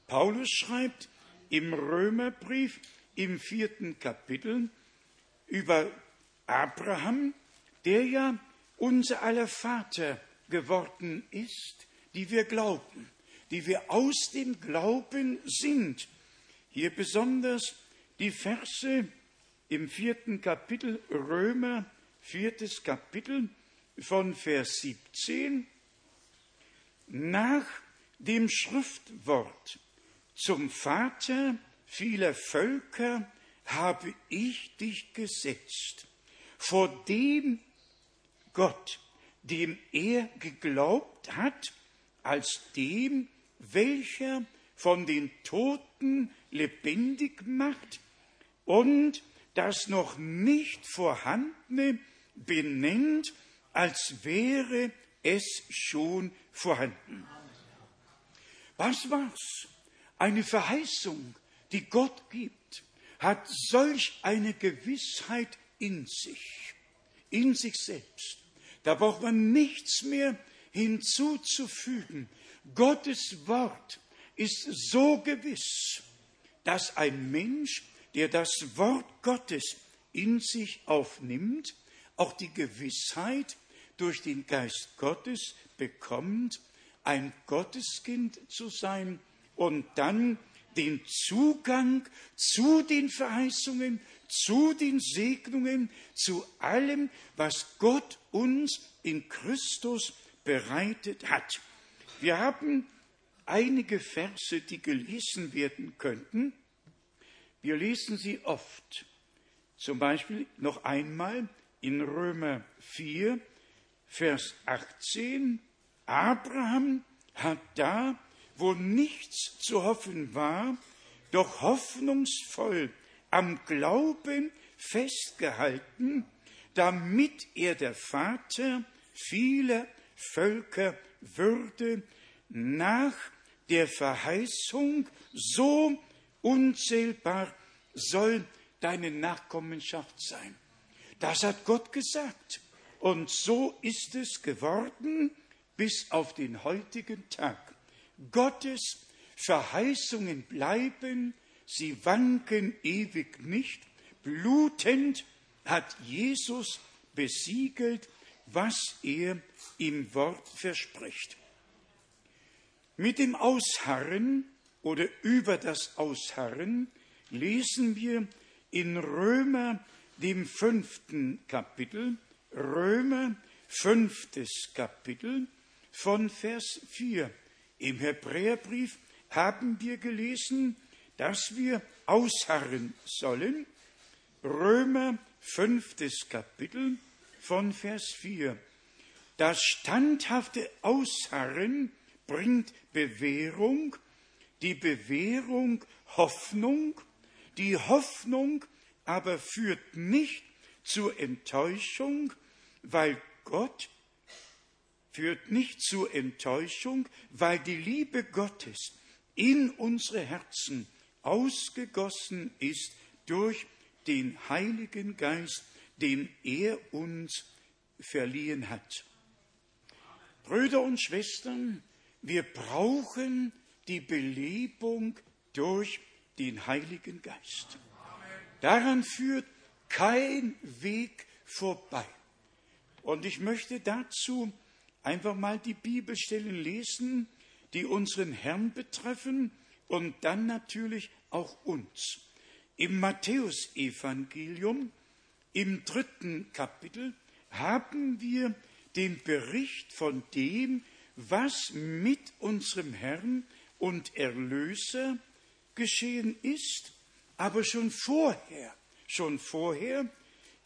Paulus schreibt im Römerbrief im vierten Kapitel über Abraham, der ja unser aller Vater geworden ist, die wir glauben, die wir aus dem Glauben sind. Hier besonders die Verse im vierten Kapitel Römer, viertes Kapitel von Vers 17. Nach dem Schriftwort zum Vater vieler Völker habe ich dich gesetzt, vor dem Gott, dem er geglaubt hat, als dem, welcher von den Toten lebendig macht und das noch nicht vorhandene benennt, als wäre es schon vorhanden. Was war's? Eine Verheißung, die Gott gibt, hat solch eine Gewissheit in sich, in sich selbst. Da braucht man nichts mehr hinzuzufügen. Gottes Wort ist so gewiss, dass ein Mensch, der das Wort Gottes in sich aufnimmt, auch die Gewissheit durch den Geist Gottes bekommt, ein Gotteskind zu sein und dann den Zugang zu den Verheißungen, zu den Segnungen, zu allem, was Gott uns in Christus bereitet hat. Wir haben einige Verse, die gelesen werden könnten. Wir lesen sie oft. Zum Beispiel noch einmal in Römer 4, Vers 18. Abraham hat da, wo nichts zu hoffen war, doch hoffnungsvoll am Glauben festgehalten, damit er der Vater vieler Völker würde, nach der Verheißung, so unzählbar soll deine Nachkommenschaft sein. Das hat Gott gesagt. Und so ist es geworden bis auf den heutigen Tag. Gottes Verheißungen bleiben, sie wanken ewig nicht. Blutend hat Jesus besiegelt, was er im Wort verspricht. Mit dem Ausharren oder über das Ausharren lesen wir in Römer, dem fünften Kapitel, Römer, fünftes Kapitel von Vers 4. Im Hebräerbrief haben wir gelesen, dass wir ausharren sollen. Römer, fünftes Kapitel von Vers 4. Das standhafte Ausharren bringt Bewährung, die Bewährung Hoffnung, die Hoffnung aber führt nicht zur Enttäuschung, weil Gott führt nicht zur Enttäuschung, weil die Liebe Gottes in unsere Herzen ausgegossen ist durch den Heiligen Geist, den er uns verliehen hat. Brüder und Schwestern, wir brauchen die Belebung durch den Heiligen Geist. Daran führt kein Weg vorbei. Und ich möchte dazu einfach mal die Bibelstellen lesen, die unseren Herrn betreffen und dann natürlich auch uns. Im Matthäusevangelium, im dritten Kapitel, haben wir den Bericht von dem, was mit unserem Herrn und Erlöser geschehen ist. Aber schon vorher, schon vorher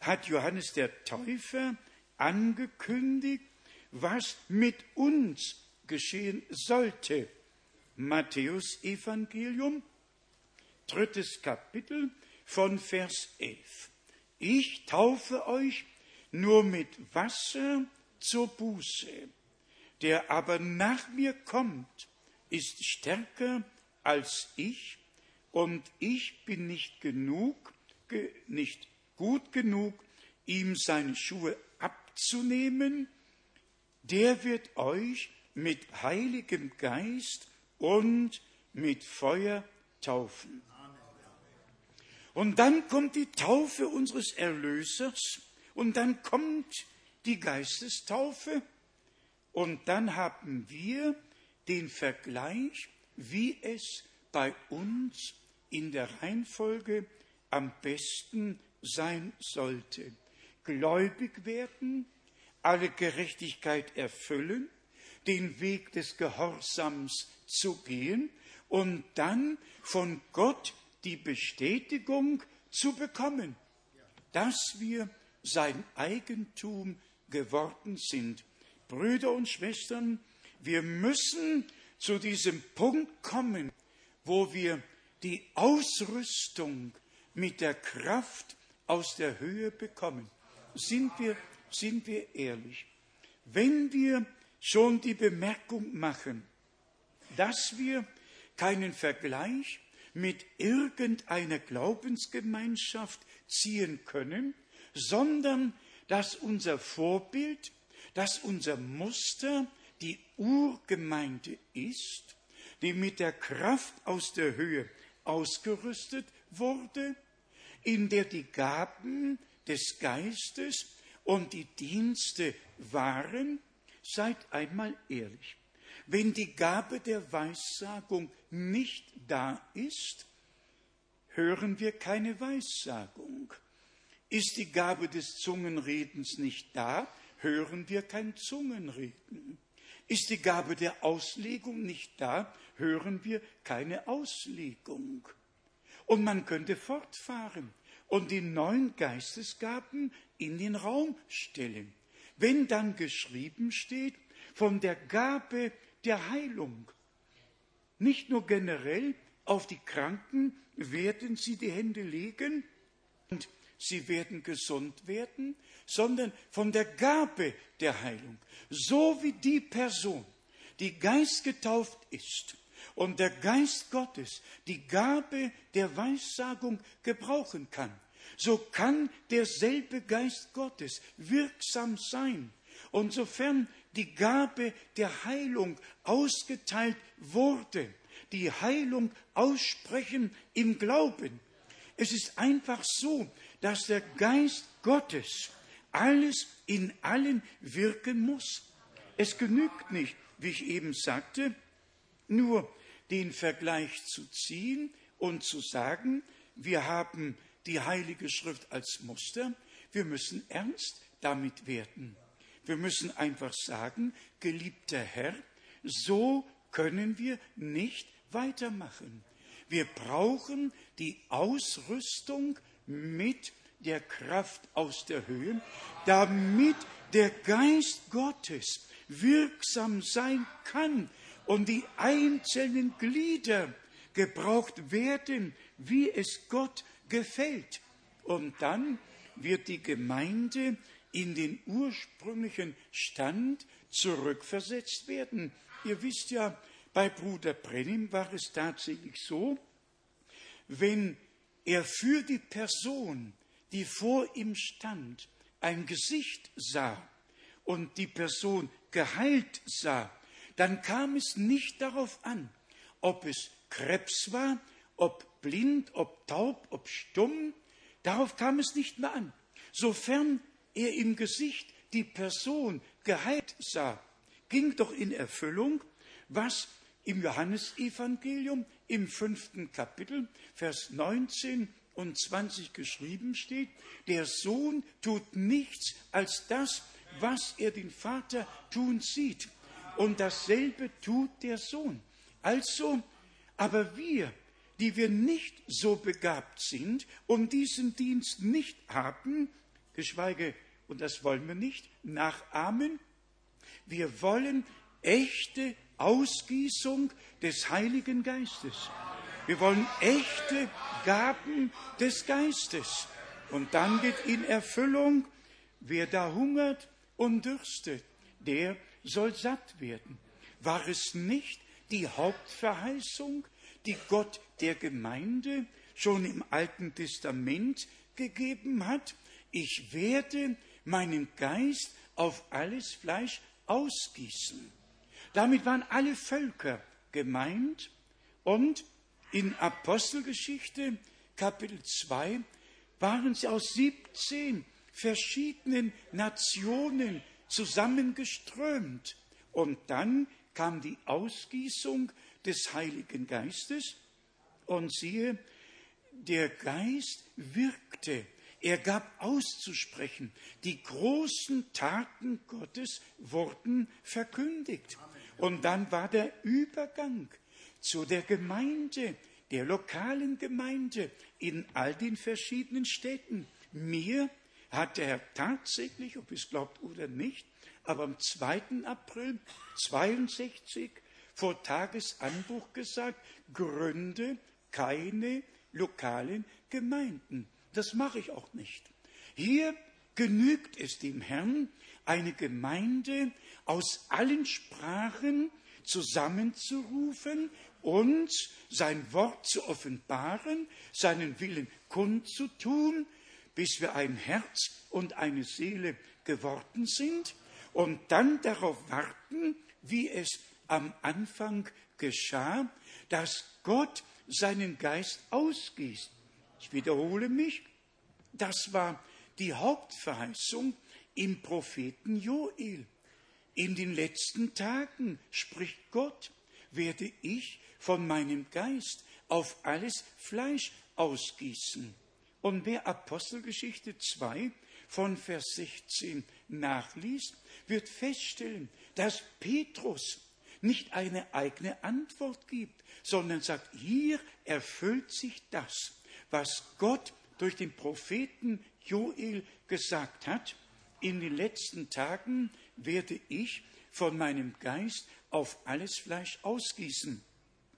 hat Johannes der Täufer angekündigt, was mit uns geschehen sollte. Matthäus Evangelium, drittes Kapitel von Vers 11. Ich taufe euch nur mit Wasser zur Buße. Der aber nach mir kommt, ist stärker als ich, und ich bin nicht genug, nicht gut genug, ihm seine Schuhe abzunehmen. Der wird euch mit heiligem Geist und mit Feuer taufen. Und dann kommt die Taufe unseres Erlösers und dann kommt die Geistestaufe und dann haben wir den Vergleich, wie es bei uns in der Reihenfolge am besten sein sollte. Gläubig werden, alle Gerechtigkeit erfüllen, den Weg des Gehorsams zu gehen und dann von Gott die Bestätigung zu bekommen, dass wir sein Eigentum geworden sind. Brüder und Schwestern, wir müssen zu diesem Punkt kommen, wo wir die Ausrüstung mit der Kraft aus der Höhe bekommen. Sind wir, sind wir ehrlich? Wenn wir schon die Bemerkung machen, dass wir keinen Vergleich mit irgendeiner Glaubensgemeinschaft ziehen können, sondern dass unser Vorbild, dass unser Muster die Urgemeinde ist, die mit der Kraft aus der Höhe ausgerüstet wurde, in der die Gaben des Geistes und die Dienste waren, seid einmal ehrlich. Wenn die Gabe der Weissagung nicht da ist, hören wir keine Weissagung. Ist die Gabe des Zungenredens nicht da, hören wir kein Zungenreden. Ist die Gabe der Auslegung nicht da, hören wir keine Auslegung. Und man könnte fortfahren und die neuen Geistesgaben in den Raum stellen. Wenn dann geschrieben steht von der Gabe der Heilung, nicht nur generell auf die Kranken werden sie die Hände legen und sie werden gesund werden, sondern von der Gabe der Heilung. So wie die Person, die geistgetauft ist und der Geist Gottes die Gabe der Weissagung gebrauchen kann, so kann derselbe Geist Gottes wirksam sein. Und sofern die Gabe der Heilung ausgeteilt wurde, die Heilung aussprechen im Glauben. Es ist einfach so, dass der Geist Gottes alles in allen wirken muss. Es genügt nicht, wie ich eben sagte, nur den Vergleich zu ziehen und zu sagen, wir haben die Heilige Schrift als Muster, wir müssen ernst damit werden. Wir müssen einfach sagen, geliebter Herr, so können wir nicht weitermachen. Wir brauchen die Ausrüstung mit der Kraft aus der Höhe, damit der Geist Gottes wirksam sein kann und die einzelnen Glieder gebraucht werden, wie es Gott gefällt. Und dann wird die Gemeinde in den ursprünglichen Stand zurückversetzt werden. Ihr wisst ja, bei Bruder Brennim war es tatsächlich so, wenn er für die Person, die vor ihm stand, ein Gesicht sah und die Person geheilt sah, dann kam es nicht darauf an, ob es Krebs war, ob blind, ob taub, ob stumm, darauf kam es nicht mehr an. Sofern er im Gesicht die Person geheilt sah, ging doch in Erfüllung, was im Johannesevangelium im fünften Kapitel, Vers 19 und 20 geschrieben steht, der Sohn tut nichts als das, was er den Vater tun sieht. Und dasselbe tut der Sohn. Also, aber wir, die wir nicht so begabt sind und diesen Dienst nicht haben, geschweige, und das wollen wir nicht, nachahmen. Wir wollen echte Ausgießung des Heiligen Geistes. Wir wollen echte Gaben des Geistes. Und dann geht in Erfüllung, wer da hungert und dürstet, der soll satt werden. War es nicht die Hauptverheißung, die Gott der Gemeinde schon im Alten Testament gegeben hat? Ich werde meinen Geist auf alles Fleisch ausgießen. Damit waren alle Völker gemeint und in Apostelgeschichte Kapitel 2 waren sie aus 17 verschiedenen Nationen zusammengeströmt. Und dann kam die Ausgießung des Heiligen Geistes und siehe, der Geist wirkte. Er gab auszusprechen. Die großen Taten Gottes wurden verkündigt. Und dann war der Übergang zu der Gemeinde, der lokalen Gemeinde in all den verschiedenen Städten. Mir hat der Herr tatsächlich, ob es glaubt oder nicht, aber am 2. April 62 vor Tagesanbruch gesagt, gründe keine lokalen Gemeinden. Das mache ich auch nicht. Hier genügt es dem Herrn, eine Gemeinde aus allen Sprachen zusammenzurufen und sein Wort zu offenbaren, seinen Willen kundzutun, bis wir ein Herz und eine Seele geworden sind und dann darauf warten, wie es am Anfang geschah, dass Gott seinen Geist ausgießt. Ich wiederhole mich, das war die Hauptverheißung im Propheten Joel. In den letzten Tagen, spricht Gott, werde ich von meinem Geist auf alles Fleisch ausgießen. Und wer Apostelgeschichte 2 von Vers 16 nachliest, wird feststellen, dass Petrus nicht eine eigene Antwort gibt, sondern sagt, hier erfüllt sich das, was Gott durch den Propheten Joel gesagt hat. In den letzten Tagen werde ich von meinem Geist auf alles Fleisch ausgießen.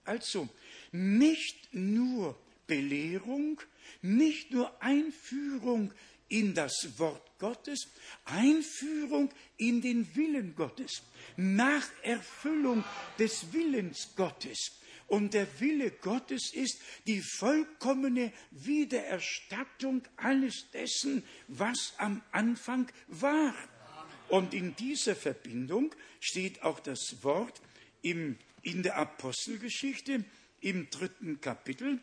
Also nicht nur Belehrung, nicht nur Einführung in das Wort Gottes, Einführung in den Willen Gottes, nach Erfüllung des Willens Gottes. Und der Wille Gottes ist die vollkommene Wiedererstattung alles dessen, was am Anfang war. Und in dieser Verbindung steht auch das Wort im, in der Apostelgeschichte im dritten Kapitel.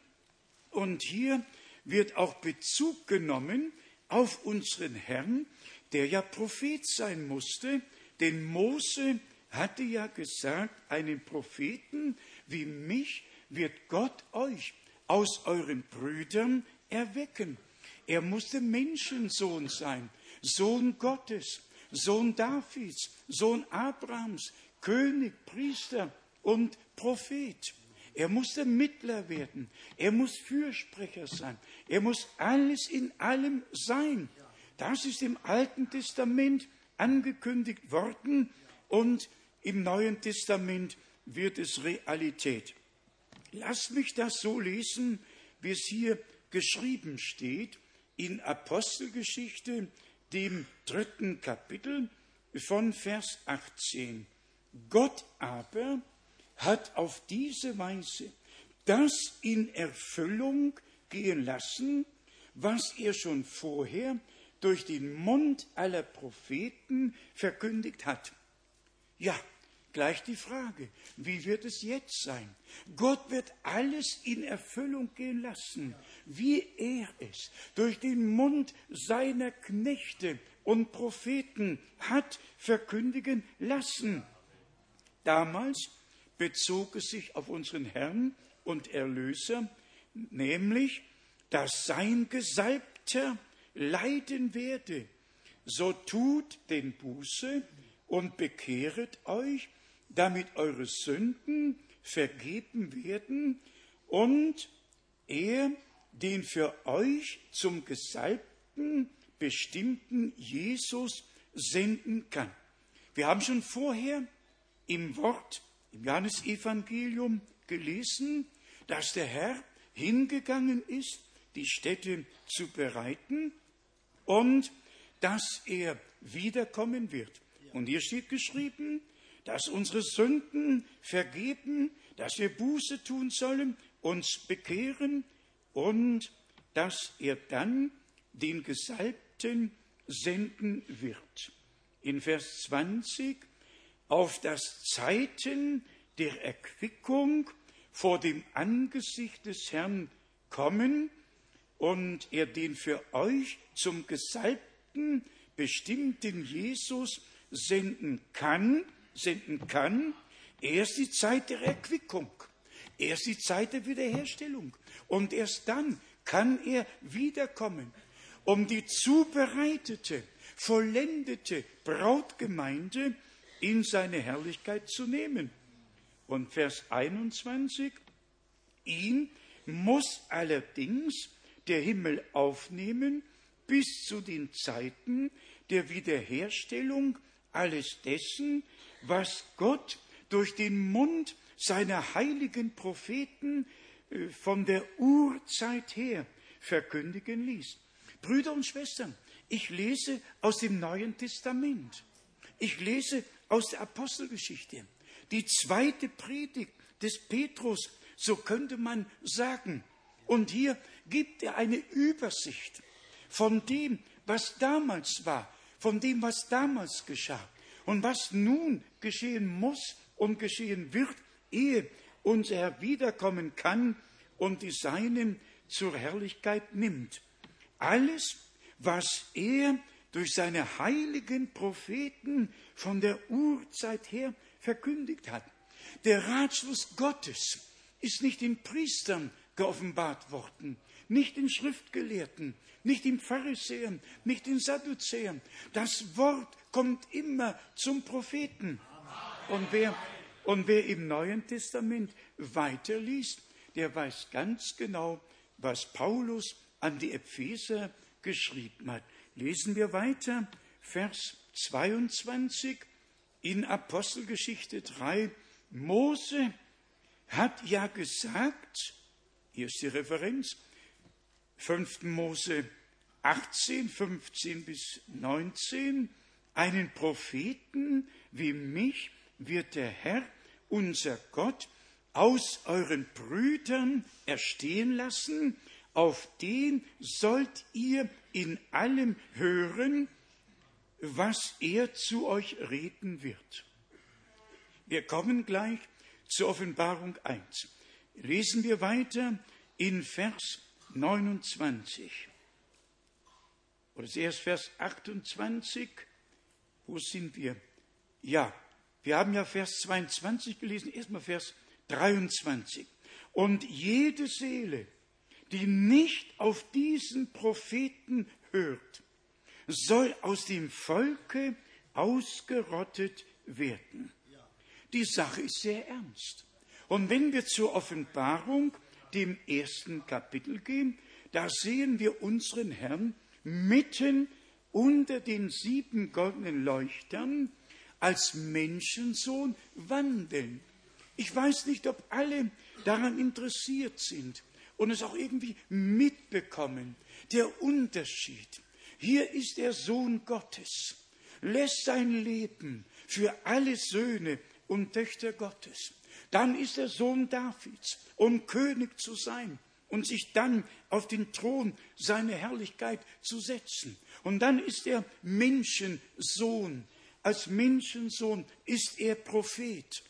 Und hier wird auch Bezug genommen auf unseren Herrn, der ja Prophet sein musste, denn Mose hatte ja gesagt, einen Propheten wie mich wird Gott euch aus euren Brüdern erwecken. Er musste Menschensohn sein, Sohn Gottes, Sohn Davids, Sohn Abrahams, König, Priester und Prophet. Er muss der Mittler werden. Er muss Fürsprecher sein. Er muss alles in allem sein. Das ist im Alten Testament angekündigt worden und im Neuen Testament wird es Realität. Lasst mich das so lesen, wie es hier geschrieben steht in Apostelgeschichte, dem dritten Kapitel von Vers 18. Gott aber hat auf diese Weise das in Erfüllung gehen lassen, was er schon vorher durch den Mund aller Propheten verkündigt hat. Ja, gleich die Frage, wie wird es jetzt sein? Gott wird alles in Erfüllung gehen lassen, wie er es durch den Mund seiner Knechte und Propheten hat verkündigen lassen. Damals bezog es sich auf unseren Herrn und Erlöser, nämlich, dass sein Gesalbter leiden werde. So tut den Buße und bekehret euch, damit eure Sünden vergeben werden und er den für euch zum Gesalbten bestimmten Jesus senden kann. Wir haben schon vorher im Wort, im Johannesevangelium gelesen, dass der Herr hingegangen ist, die Städte zu bereiten und dass er wiederkommen wird. Und hier steht geschrieben, dass unsere Sünden vergeben, dass wir Buße tun sollen, uns bekehren und dass er dann den Gesalbten senden wird. In Vers 20 auf das Zeiten der Erquickung vor dem Angesicht des Herrn kommen und er den für euch zum Gesalbten bestimmten Jesus senden kann, senden kann, erst die Zeit der Erquickung, erst die Zeit der Wiederherstellung. Und erst dann kann er wiederkommen, um die zubereitete, vollendete Brautgemeinde in seine Herrlichkeit zu nehmen. Und Vers 21, ihn muss allerdings der Himmel aufnehmen bis zu den Zeiten der Wiederherstellung alles dessen, was Gott durch den Mund seiner heiligen Propheten äh, von der Urzeit her verkündigen ließ. Brüder und Schwestern, ich lese aus dem Neuen Testament. Ich lese aus der Apostelgeschichte. Die zweite Predigt des Petrus, so könnte man sagen. Und hier gibt er eine Übersicht von dem, was damals war, von dem, was damals geschah und was nun geschehen muss und geschehen wird, ehe unser Herr wiederkommen kann und die Seinen zur Herrlichkeit nimmt. Alles, was er durch seine heiligen Propheten von der Urzeit her verkündigt hat. Der Ratschluss Gottes ist nicht den Priestern geoffenbart worden, nicht den Schriftgelehrten, nicht den Pharisäern, nicht den Sadduzäern. Das Wort kommt immer zum Propheten. Und wer, und wer im Neuen Testament weiterliest, der weiß ganz genau, was Paulus an die Epheser geschrieben hat. Lesen wir weiter, Vers 22 in Apostelgeschichte 3. Mose hat ja gesagt, hier ist die Referenz, 5. Mose 18, 15 bis 19, einen Propheten wie mich wird der Herr, unser Gott, aus euren Brüdern erstehen lassen, auf den sollt ihr in allem hören, was er zu euch reden wird. Wir kommen gleich zur Offenbarung 1 lesen wir weiter in Vers 29. Oder zuerst Vers 28. Wo sind wir? Ja, wir haben ja Vers 22 gelesen, erstmal Vers 23. Und jede Seele, die nicht auf diesen Propheten hört, soll aus dem Volke ausgerottet werden. Die Sache ist sehr ernst. Und wenn wir zur Offenbarung, dem ersten Kapitel gehen, da sehen wir unseren Herrn mitten unter den sieben goldenen Leuchtern als Menschensohn wandeln. Ich weiß nicht, ob alle daran interessiert sind und es auch irgendwie mitbekommen. Der Unterschied. Hier ist der Sohn Gottes, lässt sein Leben für alle Söhne und Töchter Gottes dann ist er Sohn Davids, um König zu sein und sich dann auf den Thron seiner Herrlichkeit zu setzen. Und dann ist er Menschensohn. Als Menschensohn ist er Prophet,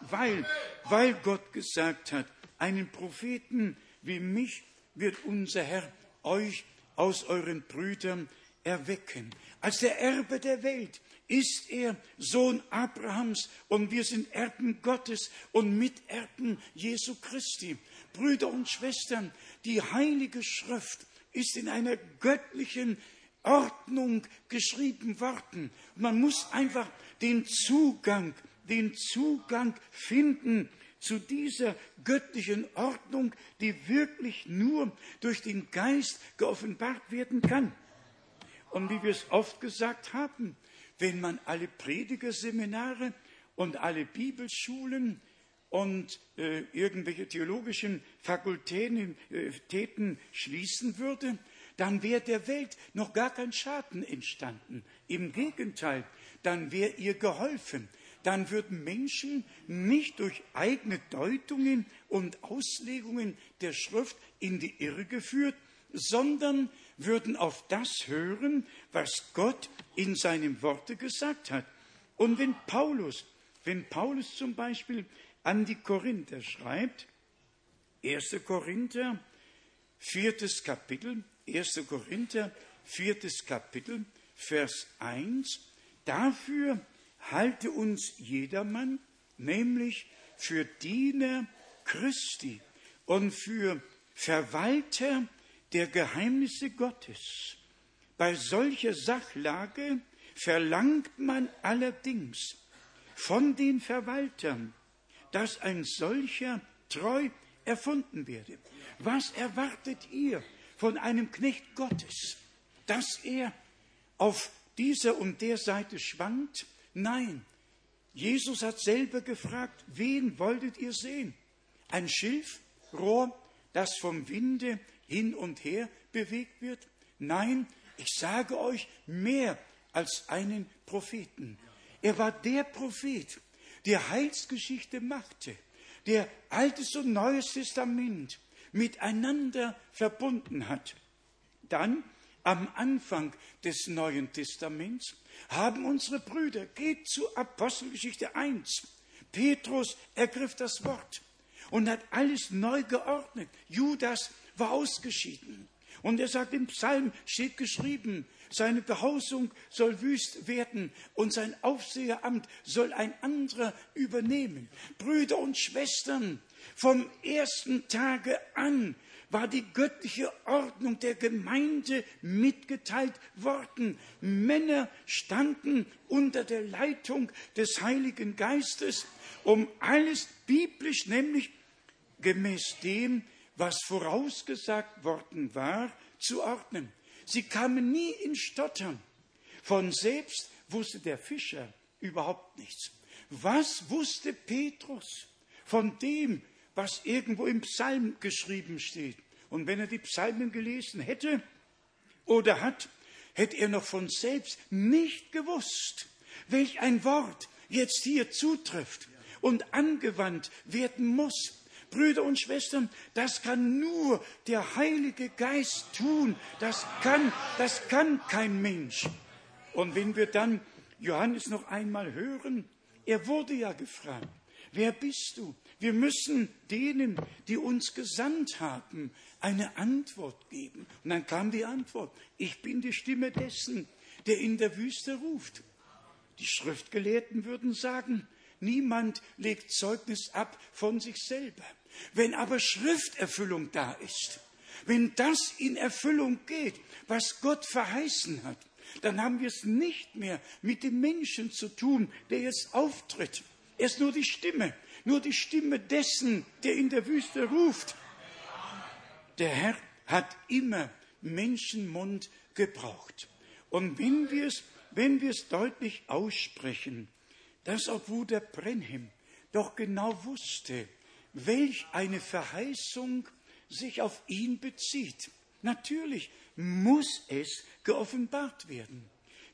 weil, weil Gott gesagt hat, einen Propheten wie mich wird unser Herr euch aus euren Brüdern erwecken. Als der Erbe der Welt ist er Sohn Abrahams und wir sind Erben Gottes und Miterben Jesu Christi. Brüder und Schwestern, die Heilige Schrift ist in einer göttlichen Ordnung geschrieben worden. man muss einfach den Zugang, den Zugang finden zu dieser göttlichen Ordnung, die wirklich nur durch den Geist geoffenbart werden kann. Und wie wir es oft gesagt haben, wenn man alle Predigerseminare und alle Bibelschulen und äh, irgendwelche theologischen Fakultäten äh, schließen würde, dann wäre der Welt noch gar kein Schaden entstanden. Im Gegenteil, dann wäre ihr geholfen. Dann würden Menschen nicht durch eigene Deutungen und Auslegungen der Schrift in die Irre geführt, sondern würden auf das hören, was Gott in seinem Worte gesagt hat. Und wenn Paulus, wenn Paulus zum Beispiel an die Korinther schreibt, 1. Korinther, viertes Kapitel, 1. Korinther, viertes Kapitel, Vers 1, dafür halte uns jedermann, nämlich für Diener Christi und für Verwalter der Geheimnisse Gottes. Bei solcher Sachlage verlangt man allerdings von den Verwaltern, dass ein solcher treu erfunden werde. Was erwartet ihr von einem Knecht Gottes? Dass er auf dieser und der Seite schwankt? Nein. Jesus hat selber gefragt, wen wolltet ihr sehen? Ein Schilfrohr, das vom Winde hin und her bewegt wird? Nein, ich sage euch mehr als einen Propheten. Er war der Prophet, der Heilsgeschichte machte, der Altes und Neues Testament miteinander verbunden hat. Dann am Anfang des Neuen Testaments haben unsere Brüder, geht zu Apostelgeschichte 1. Petrus ergriff das Wort und hat alles neu geordnet. Judas war ausgeschieden. Und er sagt, im Psalm steht geschrieben, seine Behausung soll wüst werden und sein Aufseheramt soll ein anderer übernehmen. Brüder und Schwestern, vom ersten Tage an war die göttliche Ordnung der Gemeinde mitgeteilt worden. Männer standen unter der Leitung des Heiligen Geistes, um alles biblisch, nämlich gemäß dem, was vorausgesagt worden war, zu ordnen. Sie kamen nie in Stottern. Von selbst wusste der Fischer überhaupt nichts. Was wusste Petrus von dem, was irgendwo im Psalm geschrieben steht? Und wenn er die Psalmen gelesen hätte oder hat, hätte er noch von selbst nicht gewusst, welch ein Wort jetzt hier zutrifft und angewandt werden muss. Brüder und Schwestern, das kann nur der Heilige Geist tun. Das kann, das kann kein Mensch. Und wenn wir dann Johannes noch einmal hören, er wurde ja gefragt, wer bist du? Wir müssen denen, die uns gesandt haben, eine Antwort geben. Und dann kam die Antwort, ich bin die Stimme dessen, der in der Wüste ruft. Die Schriftgelehrten würden sagen, Niemand legt Zeugnis ab von sich selber. Wenn aber Schrifterfüllung da ist, wenn das in Erfüllung geht, was Gott verheißen hat, dann haben wir es nicht mehr mit dem Menschen zu tun, der jetzt auftritt. Er ist nur die Stimme, nur die Stimme dessen, der in der Wüste ruft. Der Herr hat immer Menschenmund gebraucht. Und wenn wir es, wenn wir es deutlich aussprechen, dass auch Bruder Brenhem doch genau wusste, welch eine Verheißung sich auf ihn bezieht. Natürlich muss es geoffenbart werden.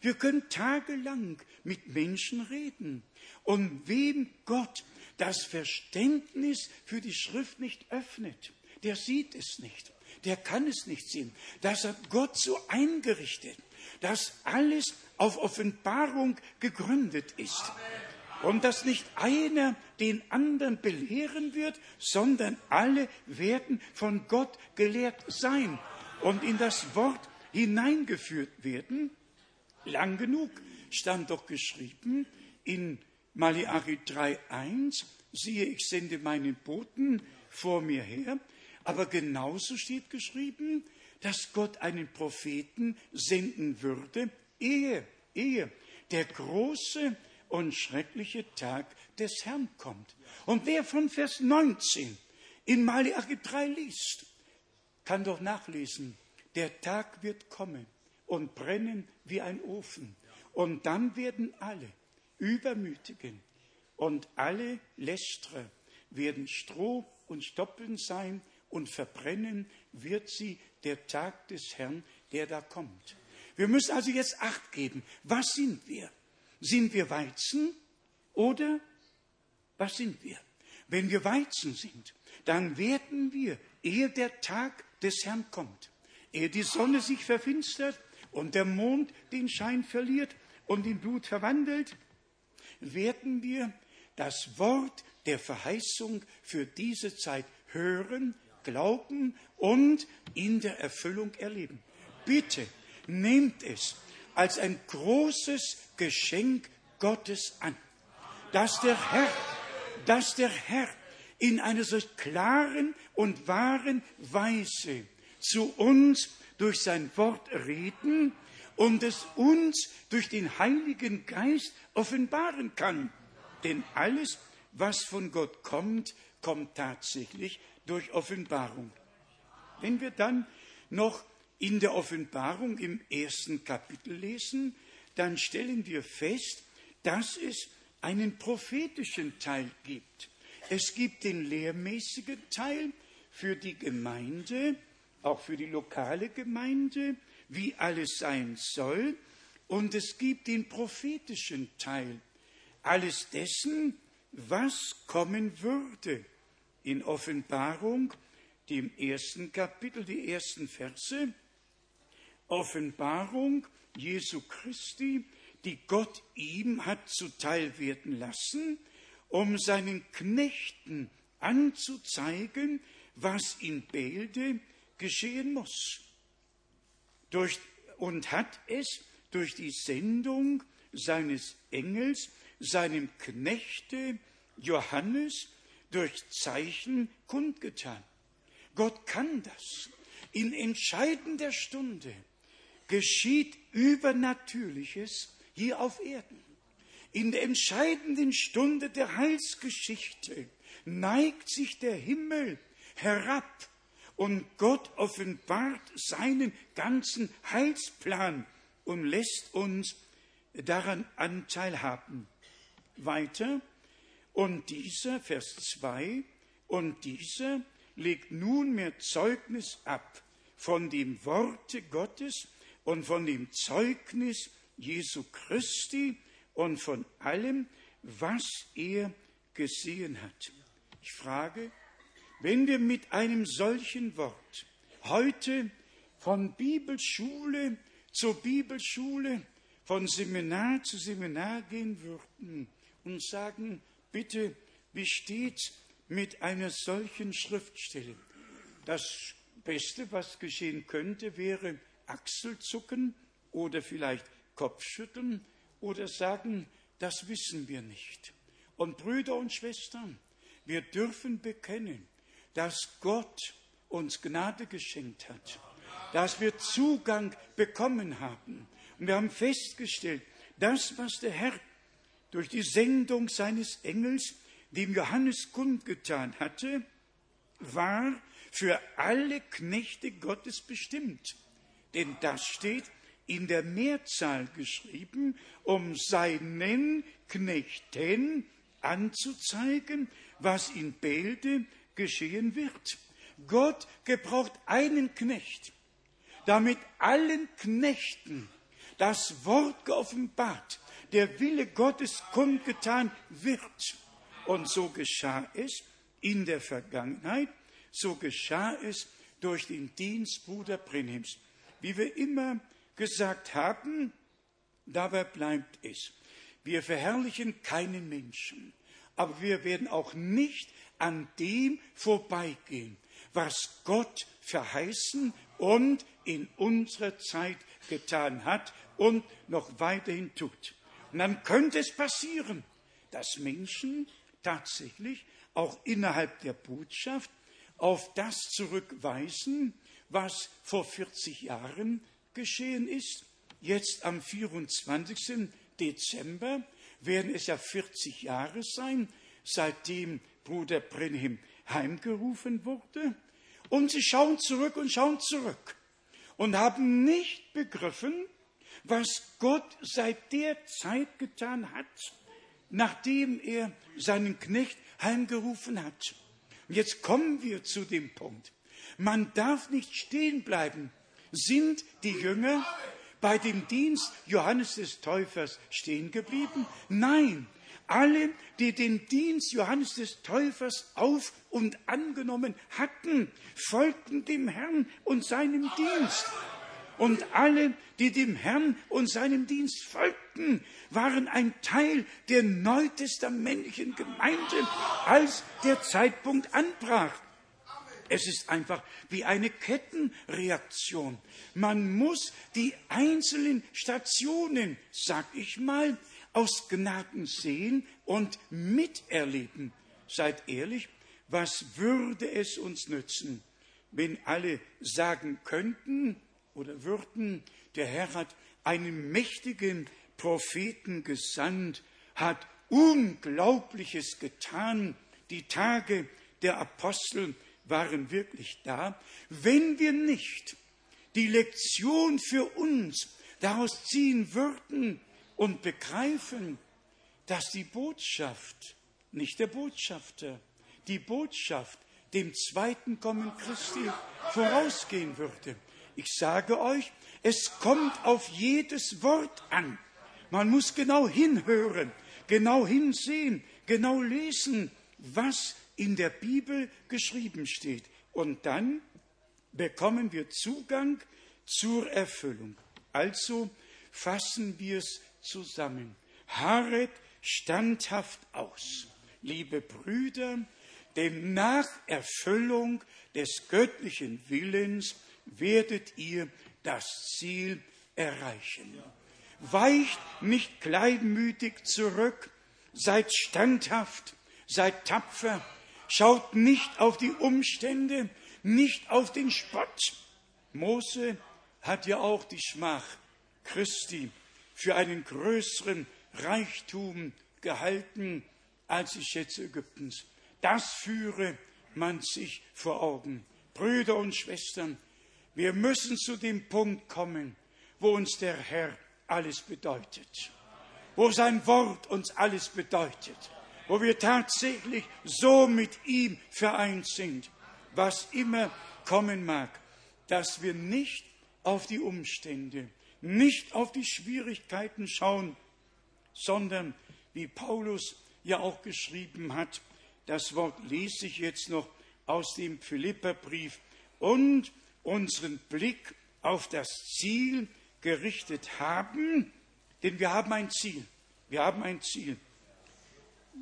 Wir können tagelang mit Menschen reden. Und wem Gott das Verständnis für die Schrift nicht öffnet, der sieht es nicht, der kann es nicht sehen. Das hat Gott so eingerichtet, dass alles auf Offenbarung gegründet ist. Und dass nicht einer den anderen belehren wird, sondern alle werden von Gott gelehrt sein und in das Wort hineingeführt werden. Lang genug stand doch geschrieben in Malachi 3,1, siehe, ich sende meinen Boten vor mir her. Aber genauso steht geschrieben, dass Gott einen Propheten senden würde, ehe, ehe der große und schreckliche Tag des Herrn kommt. Und wer von Vers 19 in Malachi 3 liest, kann doch nachlesen, der Tag wird kommen und brennen wie ein Ofen. Und dann werden alle Übermütigen und alle Lästerer werden Stroh und Stoppeln sein und verbrennen wird sie der Tag des Herrn, der da kommt. Wir müssen also jetzt Acht geben. Was sind wir? Sind wir Weizen oder was sind wir? Wenn wir Weizen sind, dann werden wir, ehe der Tag des Herrn kommt, ehe die Sonne sich verfinstert und der Mond den Schein verliert und in Blut verwandelt, werden wir das Wort der Verheißung für diese Zeit hören, glauben und in der Erfüllung erleben. Bitte nehmt es als ein großes Geschenk Gottes an, dass der Herr, dass der Herr in einer solch klaren und wahren Weise zu uns durch sein Wort reden und es uns durch den Heiligen Geist offenbaren kann. Denn alles, was von Gott kommt, kommt tatsächlich durch Offenbarung. Wenn wir dann noch in der Offenbarung im ersten Kapitel lesen, dann stellen wir fest, dass es einen prophetischen Teil gibt. Es gibt den lehrmäßigen Teil für die Gemeinde, auch für die lokale Gemeinde, wie alles sein soll, und es gibt den prophetischen Teil, alles dessen, was kommen würde. In Offenbarung, dem ersten Kapitel, die ersten Verse, Offenbarung Jesu Christi, die Gott ihm hat zuteil werden lassen, um seinen Knechten anzuzeigen, was in Bälde geschehen muss. Durch, und hat es durch die Sendung seines Engels, seinem Knechte Johannes, durch Zeichen kundgetan. Gott kann das. In entscheidender Stunde geschieht Übernatürliches hier auf Erden. In der entscheidenden Stunde der Heilsgeschichte neigt sich der Himmel herab und Gott offenbart seinen ganzen Heilsplan und lässt uns daran Anteil haben. Weiter, und dieser, Vers 2, und dieser legt nunmehr Zeugnis ab von dem Worte Gottes und von dem Zeugnis Jesu Christi und von allem, was er gesehen hat. Ich frage, wenn wir mit einem solchen Wort heute von Bibelschule zur Bibelschule, von Seminar zu Seminar gehen würden und sagen, bitte, wie steht's mit einer solchen Schriftstelle? Das Beste, was geschehen könnte, wäre Achselzucken oder vielleicht Kopfschütteln oder sagen, das wissen wir nicht. Und Brüder und Schwestern, wir dürfen bekennen, dass Gott uns Gnade geschenkt hat, dass wir Zugang bekommen haben. Und wir haben festgestellt, das, was der Herr durch die Sendung seines Engels dem Johannes kundgetan hatte, war für alle Knechte Gottes bestimmt. Denn das steht in der Mehrzahl geschrieben, um seinen Knechten anzuzeigen, was in Bälde geschehen wird. Gott gebraucht einen Knecht, damit allen Knechten das Wort geoffenbart, der Wille Gottes kundgetan wird. Und so geschah es in der Vergangenheit, so geschah es durch den Dienst Bruder Brenhims. Wie wir immer gesagt haben, dabei bleibt es. Wir verherrlichen keinen Menschen, aber wir werden auch nicht an dem vorbeigehen, was Gott verheißen und in unserer Zeit getan hat und noch weiterhin tut. Und dann könnte es passieren, dass Menschen tatsächlich auch innerhalb der Botschaft auf das zurückweisen, was vor 40 Jahren geschehen ist. Jetzt am 24. Dezember werden es ja 40 Jahre sein, seitdem Bruder Brenhim heimgerufen wurde. Und sie schauen zurück und schauen zurück und haben nicht begriffen, was Gott seit der Zeit getan hat, nachdem er seinen Knecht heimgerufen hat. Und jetzt kommen wir zu dem Punkt, Man darf nicht stehen bleiben. Sind die Jünger bei dem Dienst Johannes des Täufers stehen geblieben? Nein, alle, die den Dienst Johannes des Täufers auf und angenommen hatten, folgten dem Herrn und seinem Dienst. Und alle, die dem Herrn und seinem Dienst folgten, waren ein Teil der neutestamentlichen Gemeinde, als der Zeitpunkt anbrach. Es ist einfach wie eine Kettenreaktion. Man muss die einzelnen Stationen, sag ich mal, aus Gnaden sehen und miterleben. Seid ehrlich, was würde es uns nützen, wenn alle sagen könnten oder würden, der Herr hat einen mächtigen Propheten gesandt, hat Unglaubliches getan, die Tage der Apostel waren wirklich da, wenn wir nicht die Lektion für uns daraus ziehen würden und begreifen, dass die Botschaft, nicht der Botschafter, die Botschaft dem zweiten Kommen Christi vorausgehen würde. Ich sage euch, es kommt auf jedes Wort an. Man muss genau hinhören, genau hinsehen, genau lesen, was in der Bibel geschrieben steht. Und dann bekommen wir Zugang zur Erfüllung. Also fassen wir es zusammen. Harret standhaft aus, liebe Brüder, denn nach Erfüllung des göttlichen Willens werdet ihr das Ziel erreichen. Weicht nicht kleinmütig zurück, seid standhaft, seid tapfer, schaut nicht auf die Umstände, nicht auf den Spott. Mose hat ja auch die Schmach Christi für einen größeren Reichtum gehalten als die Schätze Ägyptens. Das führe man sich vor Augen. Brüder und Schwestern, wir müssen zu dem Punkt kommen, wo uns der Herr alles bedeutet, wo sein Wort uns alles bedeutet, wo wir tatsächlich so mit ihm vereint sind, was immer kommen mag, dass wir nicht auf die Umstände, nicht auf die Schwierigkeiten schauen, sondern wie Paulus ja auch geschrieben hat, das Wort lese ich jetzt noch aus dem Philipperbrief und unseren Blick auf das Ziel gerichtet haben, denn wir haben ein Ziel. Wir haben ein Ziel.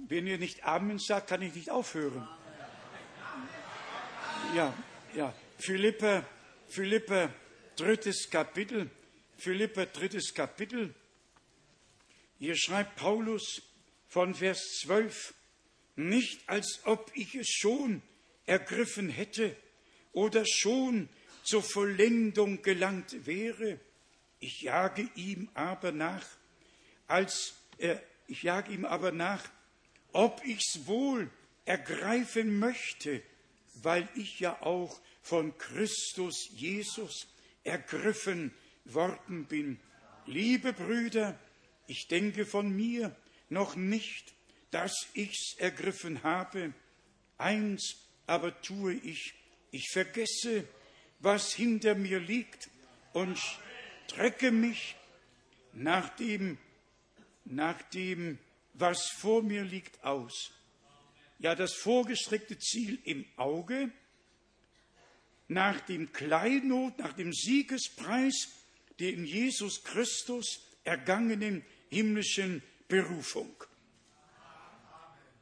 Wenn ihr nicht Amen sagt, kann ich nicht aufhören. Ja, ja. Philippa, Philippa, drittes Kapitel. Philippa, drittes Kapitel. Hier schreibt Paulus von Vers 12, nicht als ob ich es schon ergriffen hätte oder schon zur Vollendung gelangt wäre. Ich jage ihm aber nach, als er, ich jage ihm aber nach, ob ich's wohl ergreifen möchte, weil ich ja auch von Christus Jesus ergriffen worden bin. Liebe Brüder, ich denke von mir noch nicht, dass ich's ergriffen habe. Eins aber tue ich, ich vergesse, was hinter mir liegt und strecke mich nach dem, nach dem, was vor mir liegt, aus. Ja, das vorgestreckte Ziel im Auge, nach dem Kleinod, nach dem Siegespreis der in Jesus Christus ergangenen himmlischen Berufung.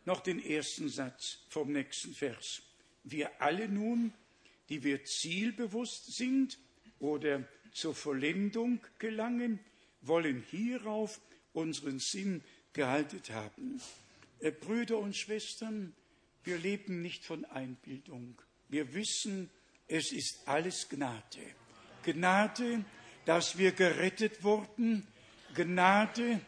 Noch den ersten Satz vom nächsten Vers. Wir alle nun die wir zielbewusst sind oder zur Vollendung gelangen, wollen hierauf unseren Sinn gehalten haben. Äh, Brüder und Schwestern, wir leben nicht von Einbildung. Wir wissen, es ist alles Gnade. Gnade, dass wir gerettet wurden, Gnade,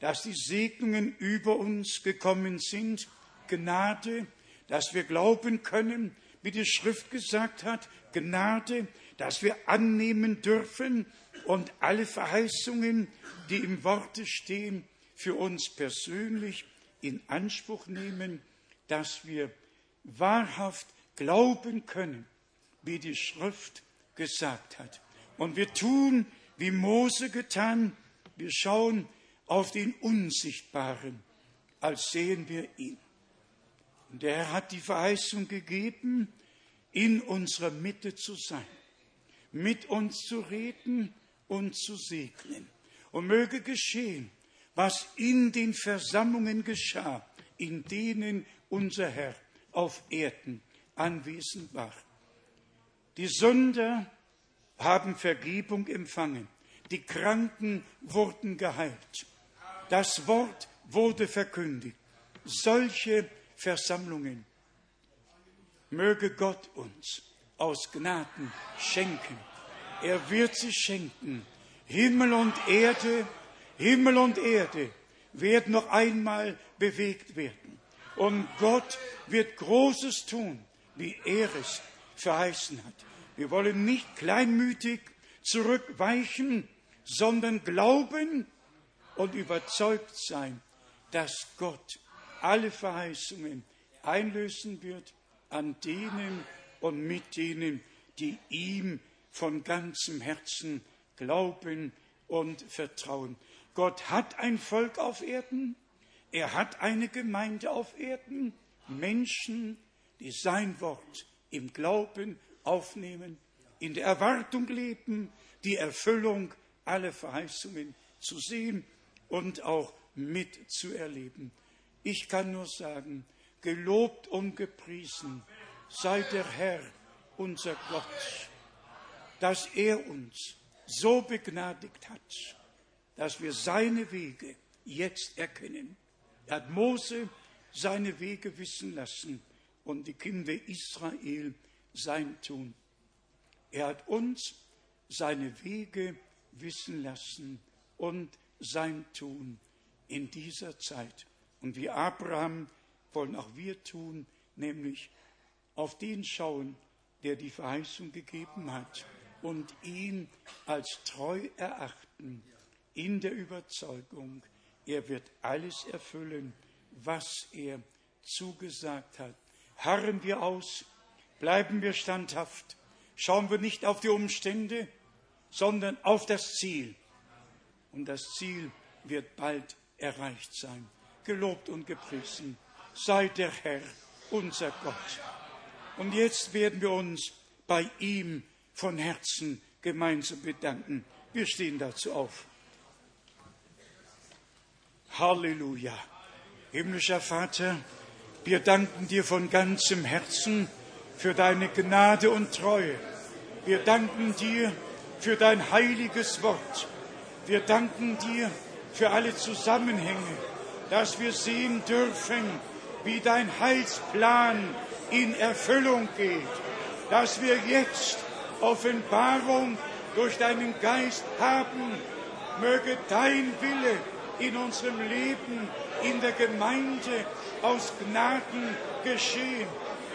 dass die Segnungen über uns gekommen sind, Gnade, dass wir glauben können, wie die Schrift gesagt hat, Gnade, dass wir annehmen dürfen und alle Verheißungen, die im Worte stehen, für uns persönlich in Anspruch nehmen, dass wir wahrhaft glauben können, wie die Schrift gesagt hat. Und wir tun, wie Mose getan, wir schauen auf den Unsichtbaren, als sehen wir ihn. Und der Herr hat die Verheißung gegeben, in unserer Mitte zu sein, mit uns zu reden und zu segnen. Und möge geschehen, was in den Versammlungen geschah, in denen unser Herr auf Erden anwesend war. Die Sünder haben Vergebung empfangen, die Kranken wurden geheilt, das Wort wurde verkündigt. Solche Versammlungen möge Gott uns aus Gnaden schenken. Er wird sie schenken. Himmel und Erde, Himmel und Erde werden noch einmal bewegt werden. Und Gott wird Großes tun, wie er es verheißen hat. Wir wollen nicht kleinmütig zurückweichen, sondern glauben und überzeugt sein, dass Gott alle Verheißungen einlösen wird an denen und mit denen, die ihm von ganzem Herzen glauben und vertrauen. Gott hat ein Volk auf Erden, er hat eine Gemeinde auf Erden, Menschen, die sein Wort im Glauben aufnehmen, in der Erwartung leben, die Erfüllung aller Verheißungen zu sehen und auch mitzuerleben. Ich kann nur sagen, gelobt und gepriesen sei der Herr, unser Gott, dass er uns so begnadigt hat, dass wir seine Wege jetzt erkennen. Er hat Mose seine Wege wissen lassen und die Kinder Israel sein Tun. Er hat uns seine Wege wissen lassen und sein Tun in dieser Zeit. Und wie Abraham wollen auch wir tun, nämlich auf den schauen, der die Verheißung gegeben hat und ihn als treu erachten, in der Überzeugung, er wird alles erfüllen, was er zugesagt hat. Harren wir aus, bleiben wir standhaft, schauen wir nicht auf die Umstände, sondern auf das Ziel. Und das Ziel wird bald erreicht sein. Gelobt und gepriesen sei der Herr, unser Gott. Und jetzt werden wir uns bei ihm von Herzen gemeinsam bedanken. Wir stehen dazu auf. Halleluja. Himmlischer Vater, wir danken dir von ganzem Herzen für deine Gnade und Treue. Wir danken dir für dein heiliges Wort. Wir danken dir für alle Zusammenhänge, dass wir sehen dürfen, wie dein Heilsplan in Erfüllung geht, dass wir jetzt Offenbarung durch deinen Geist haben. Möge dein Wille in unserem Leben, in der Gemeinde aus Gnaden geschehen.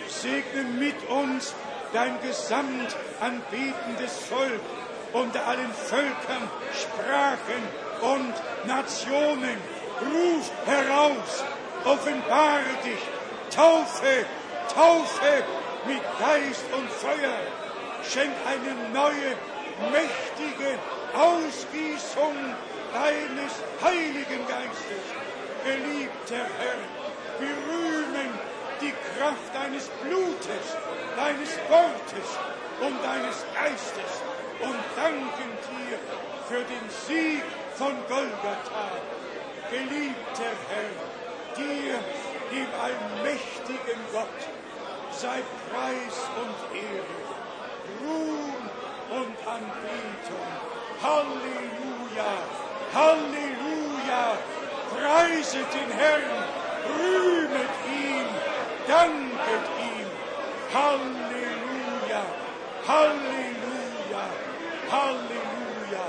Segne mit uns dein gesamt anbetendes Volk unter allen Völkern, Sprachen und Nationen. Ruf heraus, offenbare dich, taufe, taufe mit Geist und Feuer. Schenk eine neue, mächtige Ausgießung deines Heiligen Geistes. Geliebter Herr, wir rühmen die Kraft deines Blutes, deines Wortes und deines Geistes und danken dir für den Sieg von Golgatha. Geliebter Herr, dir, dem allmächtigen Gott, sei Preis und Ehre, Ruhm und Anbetung. Halleluja, Halleluja, preiset den Herrn, rühmet ihn, danket ihm. Halleluja, Halleluja, Halleluja,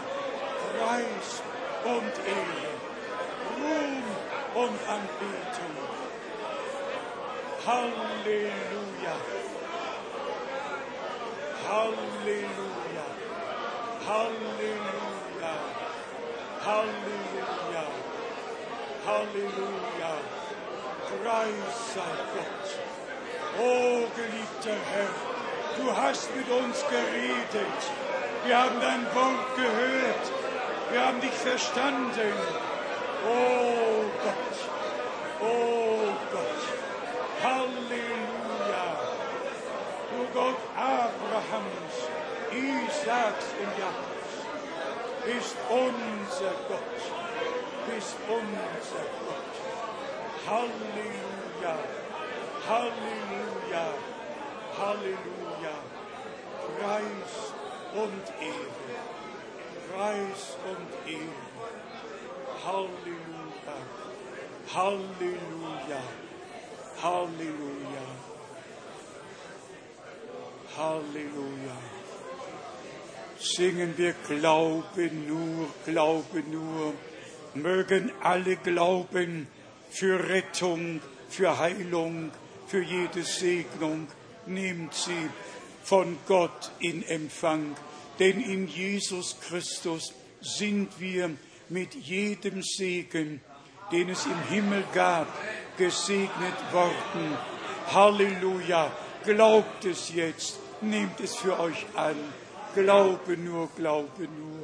Preis und Ehre, Ruhm und Anbetung. Halleluja, Halleluja, Halleluja, Halleluja, Halleluja. Preis sei Gott. O geliebter Herr, du hast mit uns geredet. Wir haben dein Wort gehört. Wir haben dich verstanden. Oh Gott, oh Gott, Halleluja. Du Gott Abrahams, Isaaks und Jakobs, bist unser Gott, bist unser Gott. Halleluja, Halleluja, Halleluja. Preis und Ehre, Preis und Ehre. Halleluja, Halleluja, Halleluja, Halleluja. Singen wir Glaube nur, Glaube nur. Mögen alle glauben für Rettung, für Heilung, für jede Segnung. Nehmt sie von Gott in Empfang, denn in Jesus Christus sind wir mit jedem Segen, den es im Himmel gab, gesegnet worden. Halleluja. Glaubt es jetzt, nehmt es für euch an. Glaube nur, glaube nur.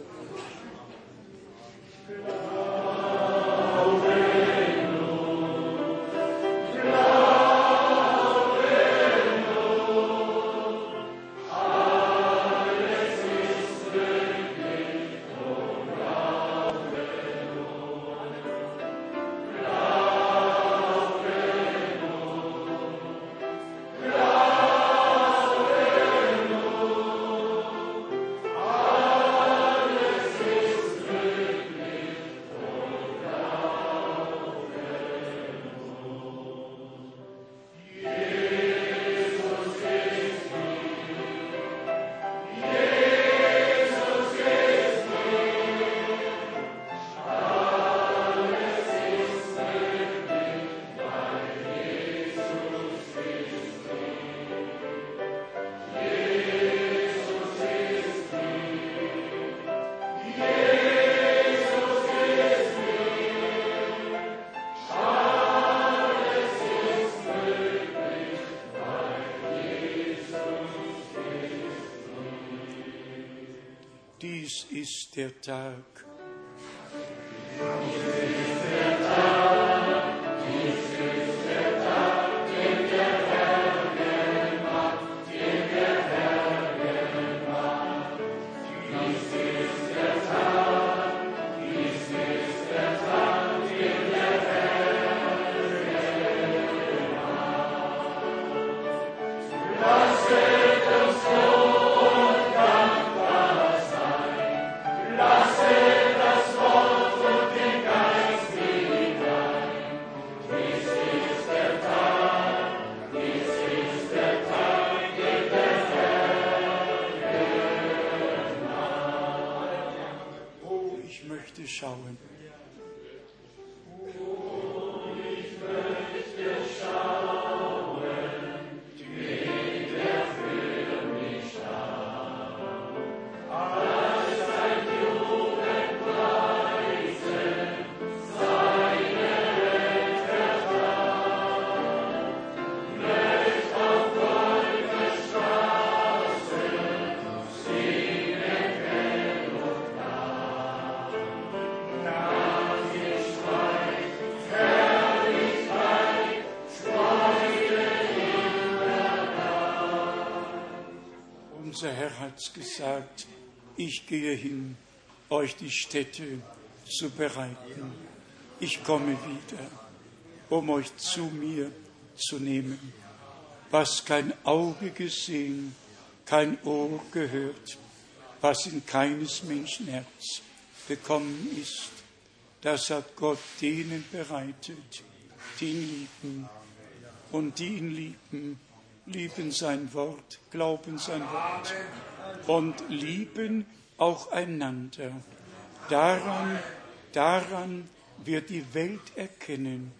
Ist gesagt, ich gehe hin, euch die Stätte zu bereiten. Ich komme wieder, um euch zu mir zu nehmen. Was kein Auge gesehen, kein Ohr gehört, was in keines Menschen Herz gekommen ist, das hat Gott denen bereitet, die ihn lieben. Und die ihn lieben, lieben sein Wort, glauben sein Wort und lieben auch einander. Daran, daran wird die Welt erkennen,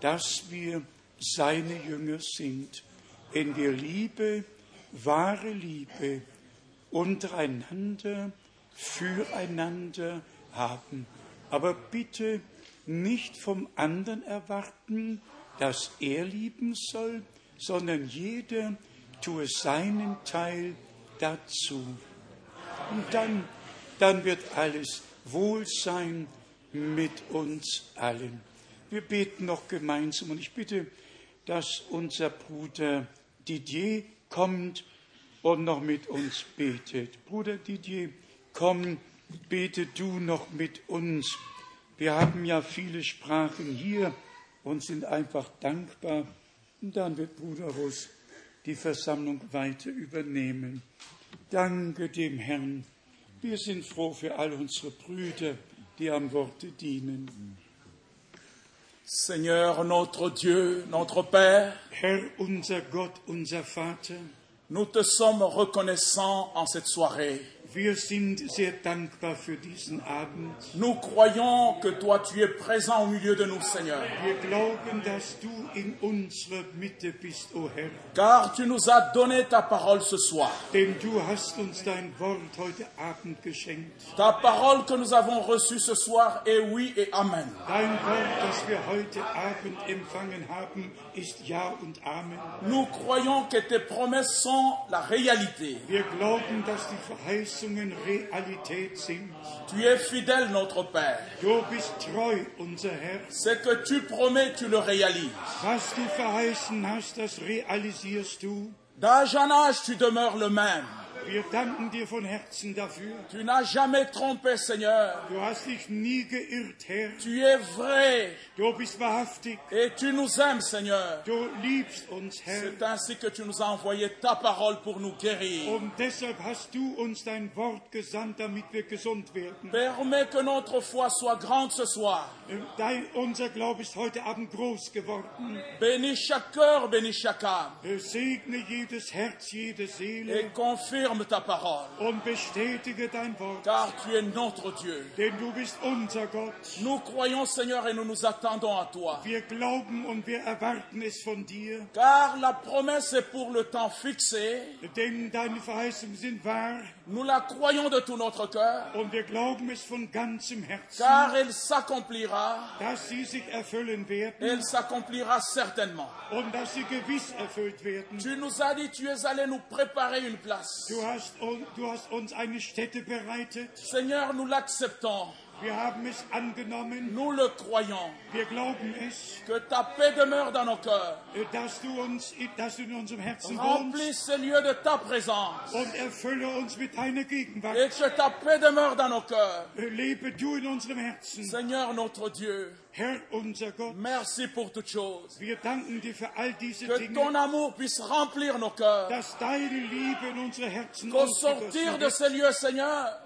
dass wir seine Jünger sind, wenn wir Liebe, wahre Liebe untereinander, füreinander haben. Aber bitte nicht vom anderen erwarten, dass er lieben soll, sondern jeder tue seinen Teil dazu. Und dann, dann wird alles wohl sein mit uns allen. Wir beten noch gemeinsam und ich bitte, dass unser Bruder Didier kommt und noch mit uns betet. Bruder Didier, komm, bete du noch mit uns. Wir haben ja viele Sprachen hier und sind einfach dankbar. Und dann wird Bruder Russ die Versammlung weiter übernehmen. Danke dem Herrn. Wir sind froh für all unsere Brüder, die am Worte dienen. Seigneur notre Dieu, notre Père, Herr, unser Gott, unser Vater, nous te sommes reconnaissants en cette soirée. Wir sind sehr dankbar für diesen Abend. Nous croyons que toi tu es présent au milieu de nous, Seigneur, Wir glauben, dass du in unserer Mitte bist, o Herr. car tu nous as donné ta parole ce soir. Denn du hast uns dein Wort heute Abend geschenkt. Ta parole que nous avons reçue ce soir est oui et amen. Dein Wort, das wir heute Abend empfangen haben, ist Ja und Amen. Nous croyons que tes promesses sont la réalité. Wir glauben, dass die Verheißungen Realität sind. Tu es fidèle, notre Père. Du bist treu, unser Herr. Ce que tu promets, tu le réalises. Was du verheißen hast, das realisierst du. D'âge en âge, tu demeures le même. Wir danken dir von Herzen dafür. Tu n'as jamais trompé, Seigneur. Du hast dich nie geirrt, Herr. Tu es vrai Du bist wahrhaftig. et tu nous aimes, Seigneur. Du liebst uns, Herr. C'est ainsi que tu nous as envoyé ta parole pour nous guérir. Und deshalb hast du uns dein Wort gesandt, damit wir gesund werden. Permets que notre foi soit grande ce soir. Dein, unser Glaube ist heute Abend groß geworden. Bénis chaque cœur, bénis chaque âme. Segne jedes Herz, jede Seele Et confirme ta parole. und bestätige dein Wort. Car tu es notre Dieu. Denn du bist unser Gott. Nous croyons, Seigneur, et nous nous attendons à toi. Wir glauben und wir erwarten es von dir. Car la promesse est pour le temps fixé. Denn deine Verheißungen sind wahr Nous la croyons de tout notre cœur. und wir glauben es von ganzem Herzen, Car elle s'accomplira. dass sie sich erfüllen werden Elle s'accomplira certainement. und dass sie gewiss erfüllt werden. Tu nous as dit, tu es allé nous préparer une place. Du hast, un- du hast uns eine Stätte bereitet. Seigneur, nous l'acceptons. Nous le croyons. Que ta paix demeure dans nos cœurs. Herzen wohnst Remplis ces lieux de ta présence. Et que ta paix demeure dans nos cœurs. Herzen. Seigneur notre Dieu, Herr unser Gott, merci pour toutes choses. wir danken dir für all diese Que Dinge, ton amour puisse remplir nos cœurs. dass deine Liebe in unsere Herzen Qu'au sortir de wird. ces lieux, Seigneur,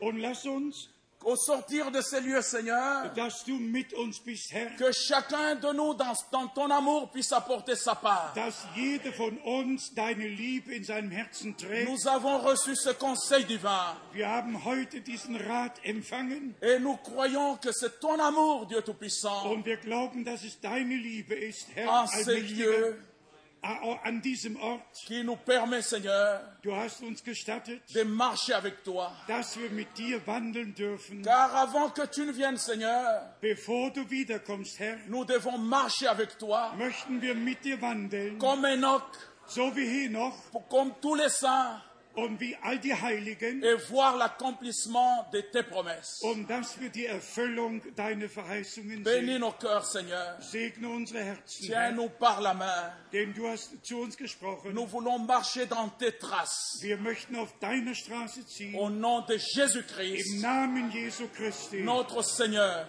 Und lass uns, au sortir de ces lieux, Seigneur, dass du mit uns bist, Herr, que chacun de nous, dans, dans ton amour, puisse apporter sa part. dass jeder von uns deine Liebe in seinem Herzen trägt. Nous avons reçu ce conseil divin. Wir haben heute diesen Rat empfangen. Et nous croyons que c'est ton amour, Dieu Tout-Puissant, und wir glauben, dass es deine Liebe ist, Herr, en ces lieux an diesem Ort. qui nous permet, Seigneur, Du hast uns gestattet, de marcher avec toi. dass wir mit dir wandeln dürfen. Car avant que tu ne viennes, Seigneur, Bevor du wiederkommst, Herr, nous devons marcher avec toi möchten wir mit dir wandeln, comme Enoch, so wie Henoch comme tous les saints, et voir l'accomplissement de tes promesses. Bénis nos cœurs, Seigneur. Tiens-nous par la main. Nous voulons marcher dans tes traces. Au nom de Jésus-Christ, notre Seigneur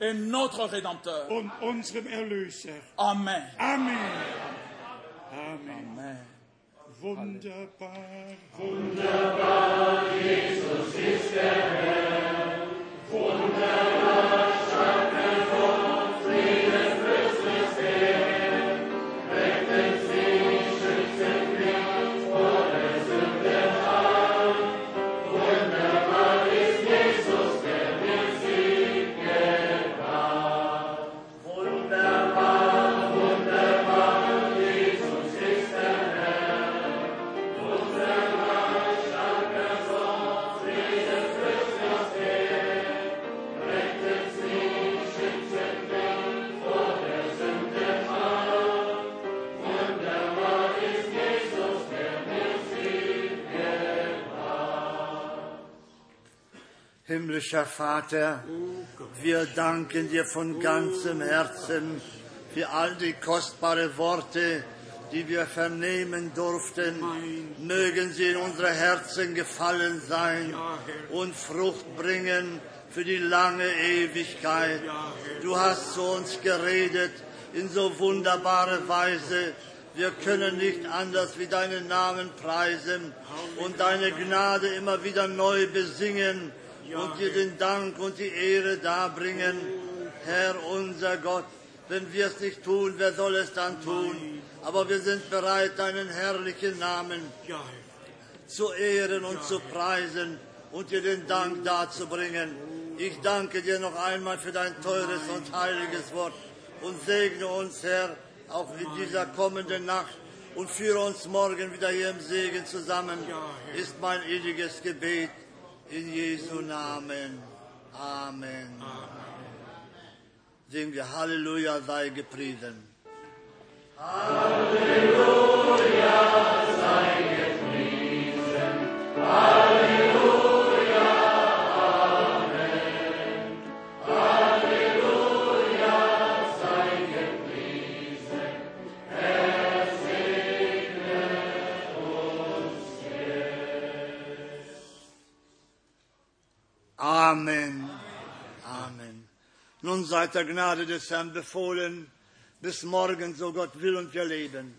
et notre Rédempteur. Amen. Amen. Amen. Amen. Wunderbar, Wunderbar, Himmlischer Vater, wir danken dir von ganzem Herzen für all die kostbare Worte, die wir vernehmen durften. Mögen sie in unsere Herzen gefallen sein und Frucht bringen für die lange Ewigkeit. Du hast zu uns geredet in so wunderbare Weise. Wir können nicht anders wie deinen Namen preisen und deine Gnade immer wieder neu besingen und dir den Dank und die Ehre darbringen. Herr unser Gott, wenn wir es nicht tun, wer soll es dann tun? Aber wir sind bereit, deinen herrlichen Namen zu ehren und zu preisen und dir den Dank darzubringen. Ich danke dir noch einmal für dein teures und heiliges Wort. Und segne uns, Herr, auch in dieser kommenden Nacht. Und führe uns morgen wieder hier im Segen zusammen, ist mein ewiges Gebet in Jesu Namen. Amen. Singen wir Halleluja sei gepriesen. Amen. Nun seid der Gnade des Herrn befohlen, bis morgen, so Gott will und wir leben.